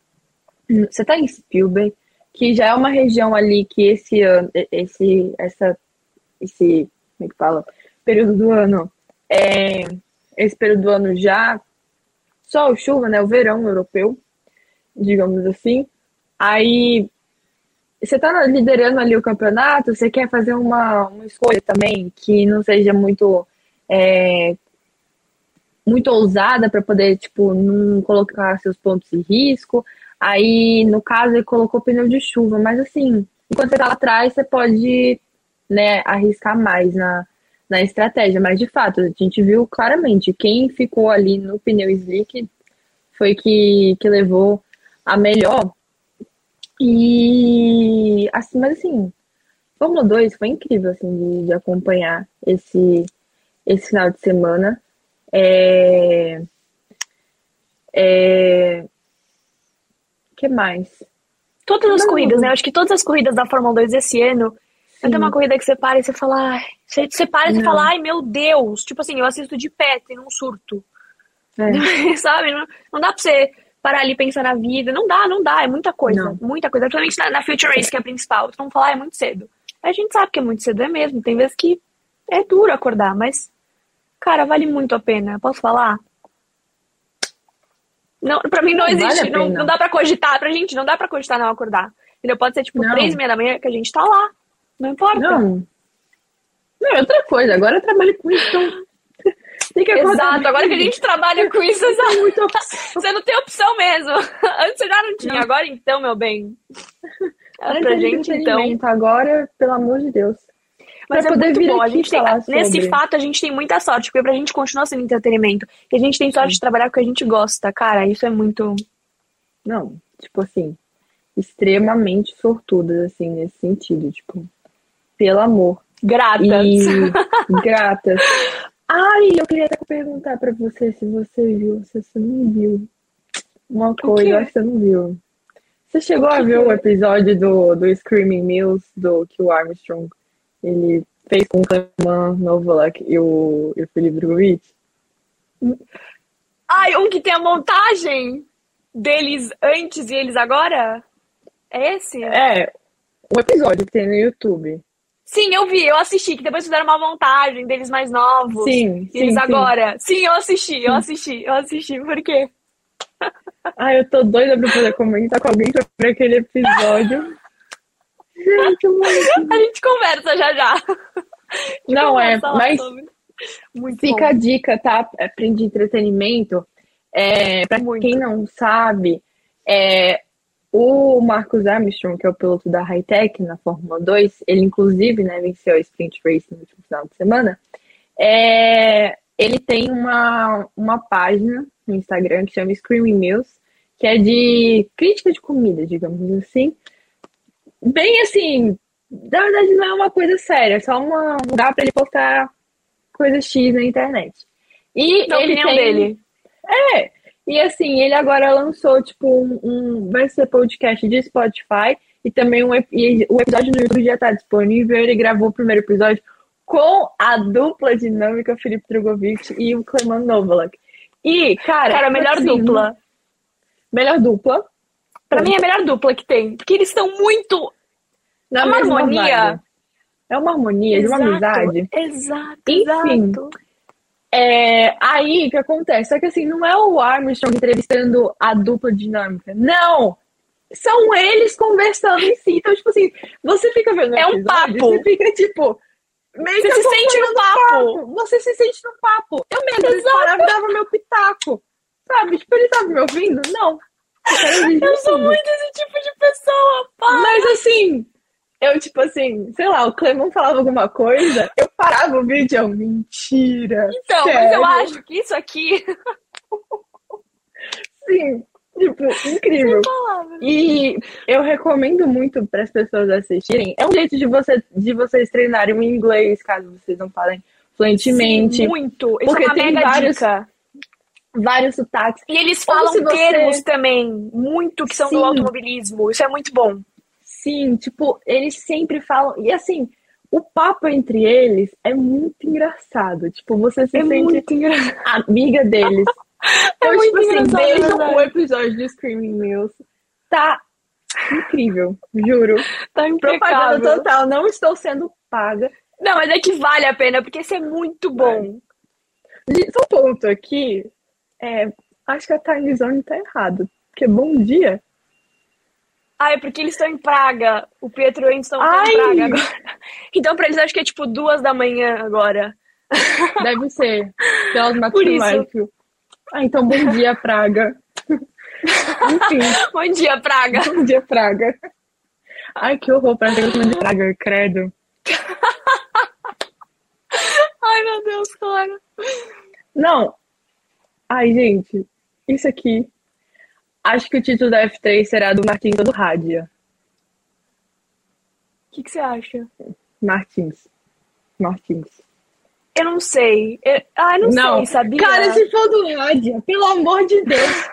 você tá em Spielberg, que já é uma região ali que esse ano, esse, essa, esse, como é que fala? Período do ano, é, esse período do ano já sol, chuva, né? O verão europeu, digamos assim. Aí você tá liderando ali o campeonato, você quer fazer uma, uma escolha também que não seja muito é, muito ousada para poder tipo não colocar seus pontos em risco. Aí, no caso, ele colocou pneu de chuva, mas assim, enquanto você tá lá atrás, você pode né, arriscar mais na, na estratégia. Mas de fato, a gente viu claramente quem ficou ali no pneu slick foi que, que levou a melhor. E assim, mas assim, Fórmula 2 foi incrível assim, de, de acompanhar esse, esse final de semana. É, é, que mais? Todas as Não. corridas, né? Eu acho que todas as corridas da Fórmula 2 esse ano, Sim. tem uma corrida que você para e você fala, ai, você, você para e você fala, ai meu Deus, tipo assim, eu assisto de pé, tem um surto. É. Sabe? Não, não dá pra você parar ali e pensar na vida. Não dá, não dá, é muita coisa. Não. Muita coisa. Principalmente na, na Future Race, que é a principal. Então falar, é muito cedo. A gente sabe que é muito cedo, é mesmo. Tem vezes que é duro acordar, mas, cara, vale muito a pena. Posso falar? Não, pra mim não, existe, vale não, não dá pra cogitar, pra gente não dá pra cogitar não acordar. Entendeu? Pode ser tipo não. três e meia da manhã que a gente tá lá. Não importa. Não. Não, é outra coisa, agora eu trabalho com isso, então. Tem que Exato, agora que a gente trabalha com isso, você não tem opção mesmo. Antes você já não tinha, não. agora então, meu bem. É pra gente, então. Agora, pelo amor de Deus. Mas é muito bom. A gente tem, nesse fato, a gente tem muita sorte, porque pra gente continua sendo entretenimento. E a gente tem sorte Sim. de trabalhar com o que a gente gosta, cara. Isso é muito. Não, tipo assim, extremamente sortudas, assim, nesse sentido. Tipo, pelo amor. Gratas. E... gratas. Ai, eu queria até perguntar pra você se você viu, se você não viu. Uma coisa, que você não viu. Você chegou a ver o episódio do, do Screaming Mills, do que o Armstrong ele fez com o Cleman Novolak e o, e o Felipe Drogovic. Ai, um que tem a montagem deles antes e eles agora? É esse? É, o episódio que tem no YouTube. Sim, eu vi, eu assisti, que depois fizeram uma montagem deles mais novos. Sim, sim. Eles sim. agora. Sim, eu assisti, eu assisti, eu assisti. Por quê? Ai, eu tô doida pra poder comentar com alguém sobre aquele episódio. Gente, mano. A gente conversa já já. Não é, mas sobre. Muito fica bom. a dica, tá? É de entretenimento. É, pra Muito. quem não sabe, é, o Marcus Armstrong, que é o piloto da Hightech na Fórmula 2, ele inclusive né, venceu a Sprint Race no último final de semana. É, ele tem uma, uma página no Instagram que chama Screaming Meals, que é de crítica de comida, digamos assim. Bem assim, na verdade não é uma coisa séria, é só uma, um lugar para ele postar coisa X na internet. E ele opinião tem, dele. é, e assim, ele agora lançou, tipo, um, um- vai ser podcast de Spotify e também um, e o episódio no YouTube já tá disponível. Ele gravou o primeiro episódio com a dupla dinâmica Felipe Drogovic e o Cleman Novalak. E, cara, Cara, melhor assim, dupla. Melhor dupla. Pra mim é a melhor dupla que tem. Porque eles estão muito. Na É uma harmonia. vibe. É uma harmonia, de uma Exato, amizade. Exato, Enfim. exato. É, aí o que acontece? Só que assim, não é o Armstrong entrevistando a dupla dinâmica. Não! São eles conversando em si. Então, tipo assim, você fica vendo É um papo. Você fica, tipo, meio Você que se sente no acompanhando papo. Você se sente no papo. Eu mesmo parava e dava meu pitaco. Sabe? Tipo, ele tava me ouvindo? Não. Eu, Eu sou muito esse tipo de pessoa, pá. Mas assim, eu, tipo assim, sei lá, o Clemon falava alguma coisa, eu parava o vídeo, eu, mentira. Então, mas sério? eu acho que isso aqui. Sim, tipo, incrível. E eu recomendo muito para as pessoas assistirem. É um jeito de, você, de vocês treinarem o inglês, caso vocês não falem fluentemente. Sim, muito. Isso Porque é tem vários- dica. Vários sotaques. E eles falam se você- termos também, muito que são Sim. do automobilismo. Isso é muito bom. Sim, tipo, eles sempre falam. E assim, o papo entre eles é muito engraçado. Tipo, você se É sente amiga deles. Então, muito tipo assim, engraçado, é o episódio de Screaming Mills. Tá incrível, juro. Tá Propaganda impecável. total, não estou sendo paga. Não, mas é que vale a pena, porque isso é muito bom. De- Só um ponto aqui, é, acho que a time zone tá errado. Porque bom dia. Ah, é porque eles estão em Praga. O Pietro e o Enzo estão em Praga agora. Então, pra eles, acho que é tipo duas da manhã agora. Deve ser. Pelas matemáticas. Ah, então bom dia, Praga. Enfim, Bom dia, Praga. bom dia, Praga. Ai, que horror, pra ter de Praga, credo. Ai, meu Deus, Clara. Não. Ai, gente, isso aqui. Acho que o título da F3 será do Martins ou do Rádia. O que, que você acha? Martins. Martins. Eu não sei. Eu... Ah, eu não, sei, sabia? Cara, se for do Rádia, pelo amor de Deus.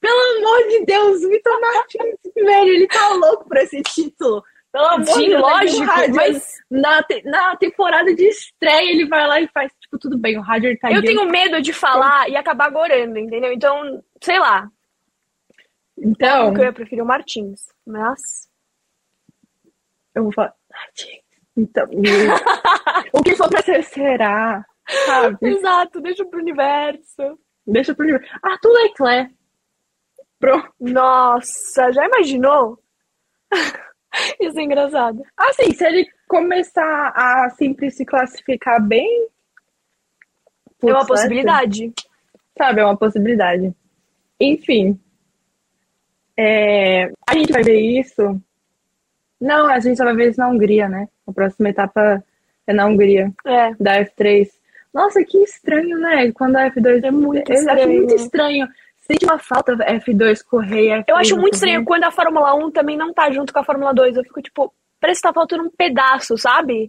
pelo amor de Deus, Vitor Martins, velho, ele tá louco por esse título. Pelo amor Sim, de Deus, lógico, Rádio, mas- na, te- na temporada de estreia ele vai lá e faz, tipo, tudo bem, o Rádio tá Eu tenho medo de falar e acabar gorando, entendeu? Então, sei lá. Então, Porque eu ia preferir o Martins. Mas. eu vou falar. Então, o que for pra ser, será, sabe? Exato, deixa pro universo. Deixa pro livro. Arthur Leclerc. Pronto. Nossa, já imaginou? Isso é engraçado. Assim, se ele começar a sempre se classificar bem. é uma possibilidade. Sabe, é uma possibilidade. Enfim. É, a gente vai ver isso. Não, a gente só vai ver isso na Hungria, né? A próxima etapa é na Hungria, É. da F3. Nossa, que estranho, né? Quando a F2 É muito Eu acho estranho. muito estranho. Sente uma falta F2 correr e F3 Eu acho muito correr. estranho quando a Fórmula 1 também não tá junto com a Fórmula 2. Eu fico tipo, parece que tá faltando um pedaço, sabe?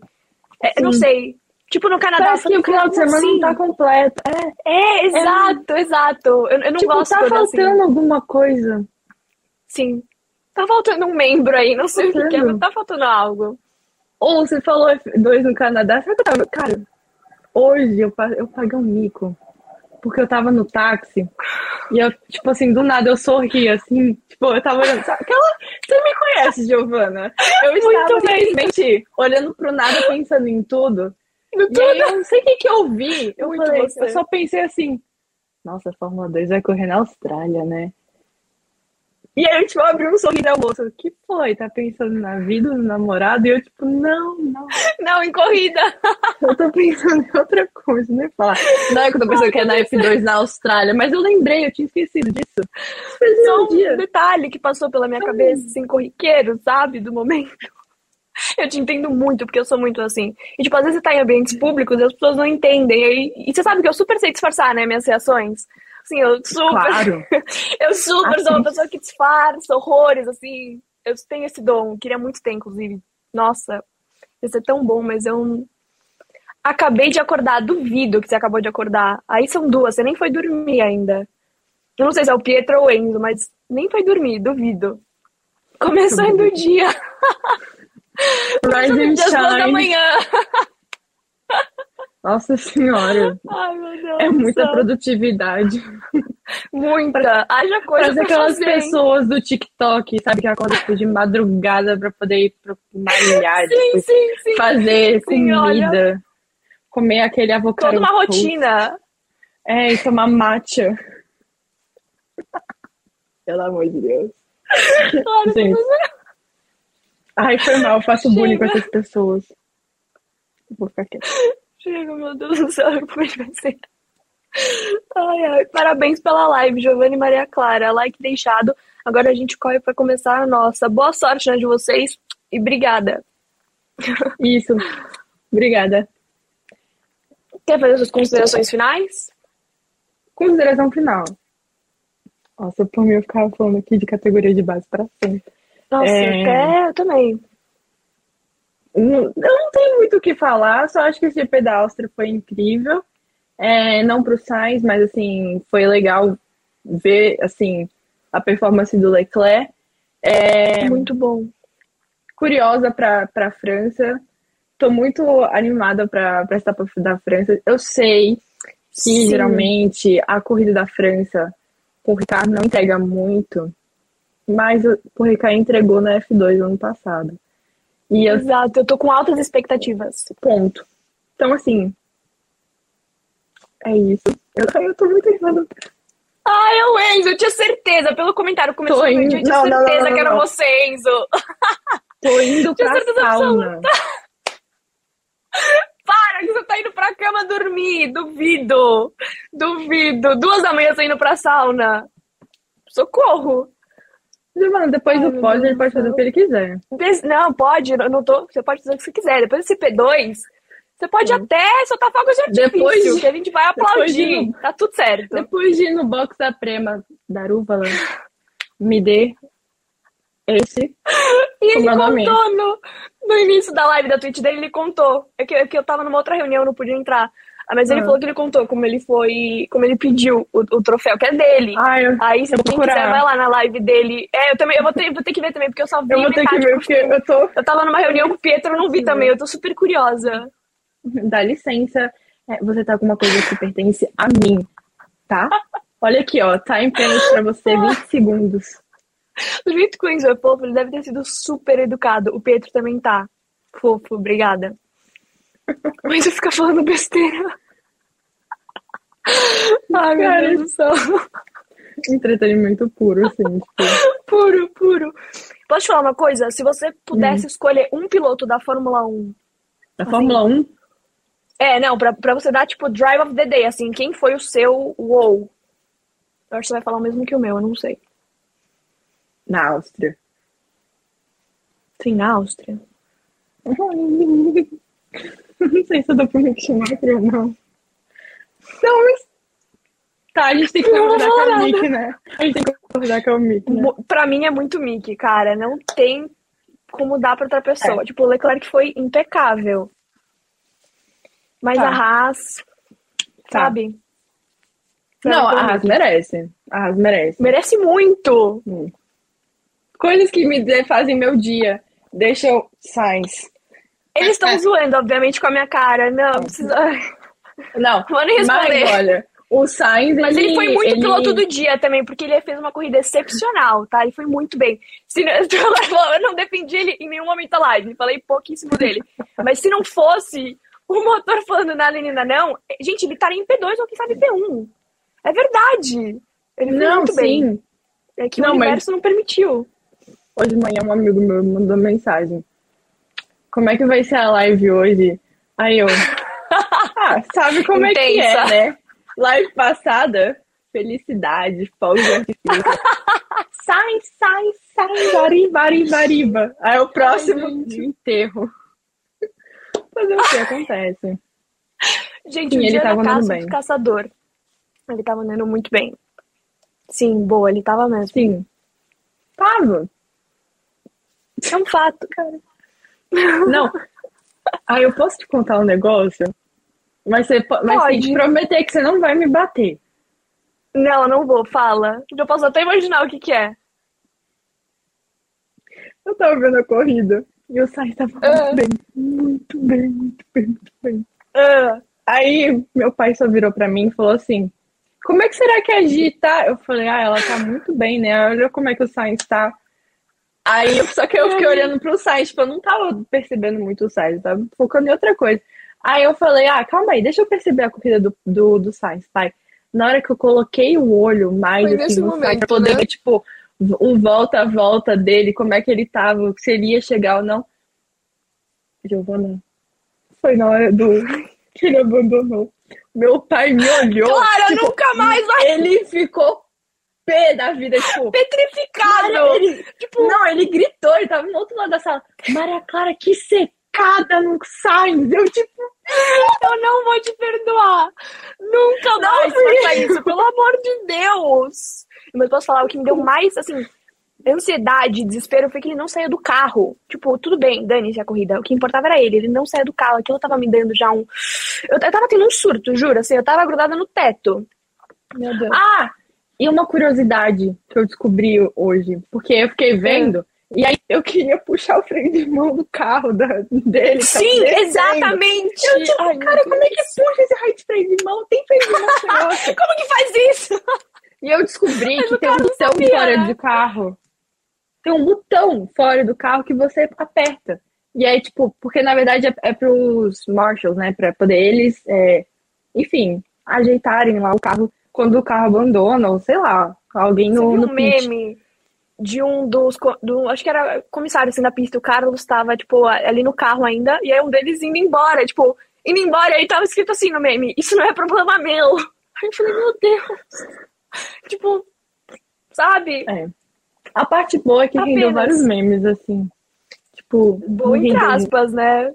É, não sei. Tipo no Canadá. Parece que o final de semana não assim? tá completo. É, É, exato, exato. Eu, eu não tipo, gosto tá é faltando assim. alguma coisa. Sim. Tá faltando um membro aí, não sei o que, é, tá faltando algo. Ou você falou F2 no Canadá. Tava... Cara, hoje eu, eu paguei um mico. porque eu tava no táxi e eu, tipo assim, do nada eu sorri, assim, tipo, eu tava olhando. Sabe, aquela. Você me conhece, Giovana? Eu estava simplesmente olhando pro nada, pensando em tudo. No tudo. Aí, eu não sei o que, que eu vi. Eu, falei, eu só pensei assim, nossa, a Fórmula 2 vai correr na Austrália, né? E aí, tipo, eu abri um sorriso ao moço. Que foi? Tá pensando na vida do namorado? E eu, tipo, não, não. Não, em corrida. Eu tô pensando em outra coisa, né? Falar. Não é que eu tô pensando que é na F2 na Austrália, mas eu lembrei, eu tinha esquecido disso. Só um dia. detalhe que passou pela minha cabeça, assim, corriqueiro, sabe? Do momento. Eu te entendo muito, porque eu sou muito assim. E, tipo, às vezes você tá em ambientes públicos e as pessoas não entendem. E, e você sabe que eu super sei disfarçar, né, minhas reações. Assim, eu super. Claro. eu super assim. sou uma pessoa que disfarça horrores, assim. Eu tenho esse dom, queria muito ter, inclusive. Nossa, ia ser tão bom, mas eu. Acabei de acordar, duvido que você acabou de acordar. Aí são duas, você nem foi dormir ainda. Eu não sei se é o Pietro ou o Enzo, mas nem foi dormir, duvido. Começando o dia. Rise and shine. da manhã. Nossa senhora. Ai, meu Deus. É muita produtividade. Muita. Haja coisa Mas aquelas fazer, pessoas do TikTok, sabe, que acordam tipo, de madrugada pra poder ir pro malhar, sim, tipo, sim, sim. fazer sim, comida, olha. comer aquele avocado. Toda uma rotina. É, e tomar matcha. Pelo amor de Deus. Claro, Gente. Ai, foi mal, faço bullying com essas pessoas. Vou ficar quieta. Chega, meu Deus do céu, como vai ser? Ai, ai. Parabéns pela live, Giovanni e Maria Clara. Like deixado. Agora a gente corre para começar a nossa. Boa sorte né, de vocês e obrigada. Isso. Obrigada. Quer fazer suas considerações finais? Consideração final. Nossa, por mim eu ficava falando aqui de categoria de base para sempre. Nossa, é... até eu também. Não, eu não tenho muito o que falar, só acho que esse GP da Áustria foi incrível. É, não para o Sainz, mas assim, foi legal ver assim a performance do Leclerc. É, muito bom. Curiosa para a França. Estou muito animada para essa etapa da França. Eu sei que Sim. geralmente a corrida da França com o Ricardo não entrega muito, mas o Ricardo entregou na F2 ano passado. E eu... Exato, eu tô com altas expectativas. Ponto. Então, assim. É isso. Eu, eu tô muito animada. Ah, é o Enzo, eu tinha certeza. Pelo comentário começou tô eu tinha não, certeza não, não, que era você, Enzo. Tô indo pra sauna. Para, que você tá indo pra cama dormir. Duvido. Duvido. Duas da manhã você indo pra sauna. Socorro. Mano, depois Ai, do pódio ele pode fazer o que ele quiser. Não, pode, eu não tô. Você pode fazer o que você quiser. Depois desse P2, você pode Sim. até soltar fogos de artifício, depois, que a gente vai aplaudir. tá tudo certo. Depois de ir no box da Prema da Rúvala, me dê esse. E ele contou no, no início da live da Twitch dele, ele contou. É que, é que eu tava numa outra reunião, eu não podia entrar. Ah, mas ele ah. falou que ele contou como ele foi, como ele pediu o, o troféu, que é dele. Ah, eu, Aí, se quem quiser, vai lá na live dele. É, eu também, eu vou ter, vou ter que ver também, porque eu só vi Eu vou ter que ver, porque eu tô... Eu tava numa reunião com o Pietro, eu não vi Sim. também, eu tô super curiosa. Dá licença, é, você tá com uma coisa que pertence a mim, tá? Olha aqui, ó, tá em pênalti pra você, 20 segundos. O jeito que o Enzo é fofo, ele deve ter sido super educado. O Pietro também tá. Fofo, obrigada. Mas eu ficar falando besteira. Ai, meu Deus do céu. Entretenimento puro, assim. Tipo... puro, puro. Posso te falar uma coisa? Se você pudesse hum. escolher um piloto da Fórmula 1. Da assim, Fórmula 1? É, não, pra, pra você dar, tipo, Drive of the Day, assim, quem foi o seu wow? Eu acho que você vai falar o mesmo que o meu, eu não sei. Na Áustria. Sim, na Áustria. Não sei se eu dou pra me chamar ou não. Não, mas. Tá, a gente tem que concordar com o Mickey, né? A gente tem que concordar com o Mickey. Né? Pra mim é muito Mickey, cara. Não tem como dar pra outra pessoa. É. Tipo, o Leclerc foi impecável. Mas tá. a Haas, tá. sabe? Não, a Haas merece. A Haas merece. Merece muito. Hum. Coisas que me fazem meu dia. Deixa eu. Sainz. Eles estão zoando, obviamente, com a minha cara. Não, precisa. Não, mas olha, O Sainz, Mas ele, ele foi muito ele... piloto do dia também, porque ele fez uma corrida excepcional, tá? Ele foi muito bem. Se não, eu não defendi ele em nenhum momento da live, falei pouquíssimo dele. Mas se não fosse o motor falando nada menina não, gente, ele estaria em P2 ou quem sabe P1. É verdade. Ele foi Não, muito sim. bem. É que Não, o mas- universo não permitiu. Hoje de manhã um amigo meu mandou mensagem. Como é que vai ser a live hoje? Aí eu. Ah, sabe como é que é, Intensa. né? Live passada, felicidade, fogo de artifício. sai, sai, sai, bariba, bariba, bariba. Aí o próximo, de enterro. Fazer o que acontece? Gente, Sim, o ele dia tava da andando bem. do caçador. Ele tava andando muito bem. Sim, boa, ele tava mesmo. Sim. Tava. É um fato, cara. Não. Aí eu posso te contar um negócio? Mas você mas tem que Pode. prometer que você não vai me bater. Não, não vou, fala. Eu posso até imaginar o que que é. Eu tava vendo a corrida e o Sainz tava muito Ah. bem, muito bem, muito bem, muito bem. Ah, Aí meu pai só virou pra mim e falou assim: Como é que será que a Gi tá? Eu falei: Ah, ela tá muito bem, né? Olha como é que o Sainz tá. Aí, só que eu fiquei olhando pro Sainz, tipo, eu não tava percebendo muito o Sainz, eu tava focando em outra coisa. Aí eu falei: Ah, calma aí, deixa eu perceber a corrida do, do, do Sainz, pai. Na hora que eu coloquei o olho mais Foi assim, no Sainz, momento, pra poder né? ver, tipo, um volta a volta dele, como é que ele tava, se ele ia chegar ou não. Giovana, foi na hora do que ele abandonou. Meu pai me olhou. Clara, tipo, nunca mais vai Ele ficou pé da vida, tipo. petrificado. Ele, Tipo, não, ele gritou, ele tava no outro lado da sala. Maria Clara, que secada no Sainz. Eu, tipo, eu não vou te perdoar. Nunca mais porque- faça isso, pelo amor de Deus. Mas posso falar, o que me deu mais, assim, ansiedade, desespero, foi que ele não saiu do carro. Tipo, tudo bem, dane-se a corrida. O que importava era ele, ele não saiu do carro. Aquilo tava me dando já um... Eu, eu tava tendo um surto, juro, assim, eu tava grudada no teto. Meu Deus. Ah, e uma curiosidade que eu descobri hoje, porque eu fiquei vendo, e aí eu queria puxar o freio de mão do carro da, dele. Sim, exatamente. Eu, tipo, Ai, cara, como é que puxa esse raio de freio de mão? Tem freio de mão. Como que faz isso? E eu descobri Mas que tem um botão sabia, fora do carro. Tem um botão fora do carro que você aperta. E aí, tipo, porque na verdade é, é pros marshals, né? Pra poder eles, é, enfim, ajeitarem lá o carro quando o carro abandona, ou sei lá, alguém Você no, viu no um pit. meme de um dos. Do, acho que era comissário assim da pista. O Carlos tava, tipo, ali no carro ainda. E aí um deles indo embora. Tipo, indo embora. E aí tava escrito assim no meme: Isso não é problema meu. Aí eu falei: Meu Deus. tipo, sabe? É. A parte boa é que rendeu Apenas. vários memes, assim. Tipo, Boa entre rendeu- aspas, né?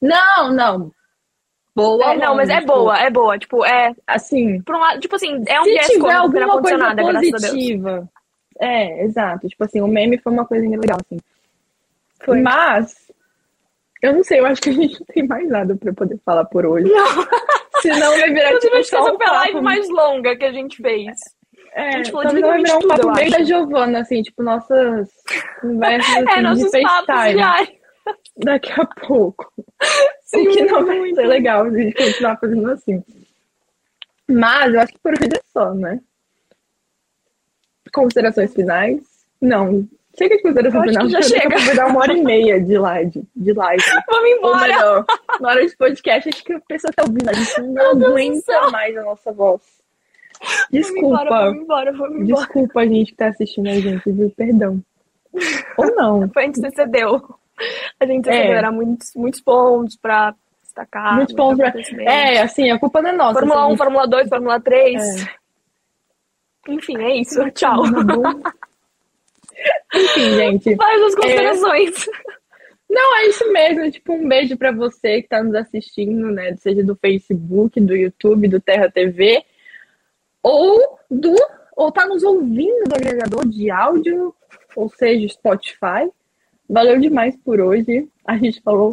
Não, não. Boa. É, não, mas é longe, boa, é boa. Tipo, é. Tipo, assim, Por um lado, tipo assim, é um se viés tiver alguma coisa nada, graças a Deus. positiva. É, exato. Tipo assim, o meme foi uma coisa legal, assim. Foi. Mas, eu não sei, eu acho que a gente não tem mais nada pra poder falar por hoje. Não, Senão vai virar inclusive, tipo só um a live papo. mais longa que a gente fez. É, a gente falou de talvez vai virar um papo tudo, eu meio da. Giovana, assim, tipo, nossas conversas assim, É, de nossos papos FaceTime. daqui a pouco. Sim, o que não vai muito. ser legal a gente continuar fazendo assim. Mas eu acho que por hoje é só, né? Considerações finais? Não. Chega de considerações finais. já chega. Vai dar uma hora e meia de live. De live. Vamos Ou embora. melhor, na hora de podcast, acho que a pessoa tá ouvindo. A gente não Meu do aguenta mais a nossa voz. Desculpa. vamos embora, vamos embora. Desculpa a gente que tá assistindo a gente, viu? Perdão. Ou não. A gente cedeu. A gente É. era muitos, muitos pontos pra destacar. Muitos pontos pra- acontecimentos. É, assim, a culpa não é nossa. Fórmula assim, 1, Fórmula 2, Fórmula 3. É. Enfim, é isso. Tchau. Enfim, gente. Faz as considerações. Não, é isso mesmo. Tipo, um beijo pra você que tá nos assistindo, né? Seja do Facebook, do YouTube, do Terra TV, ou do. Ou tá nos ouvindo do agregador de áudio, ou seja, Spotify. Valeu demais por hoje. A gente falou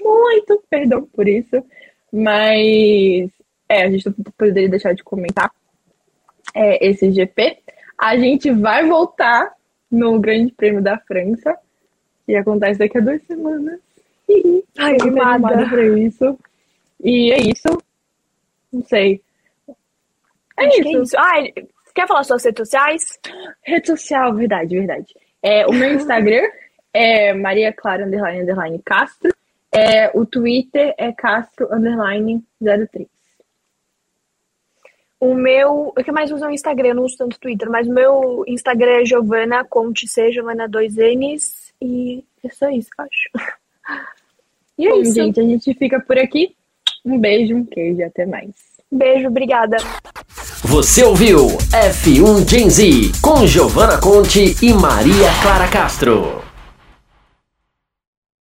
muito, perdão por isso. Mas é, a gente não poderia deixar de comentar é, esse GP. A gente vai voltar no Grande Prêmio da França, que acontece daqui a duas semanas. Ai, animada animada. pra isso. E é isso. Não sei. É isso. é isso. Ah, quer falar suas redes sociais? Rede social, verdade, verdade. É, o meu Instagram é Maria Clara underline, underline Castro. É, o Twitter é Castro underline 03. O meu. Eu que mais uso o Instagram, eu não uso tanto Twitter, mas o meu Instagram é Giovana Conte C, Giovana 2Ns. E é só isso, acho. E é Bom, isso. gente, a gente fica por aqui. Um beijo, um queijo, até mais. Beijo, obrigada. Você ouviu F1 Gen Z com Giovana Conte e Maria Clara Castro.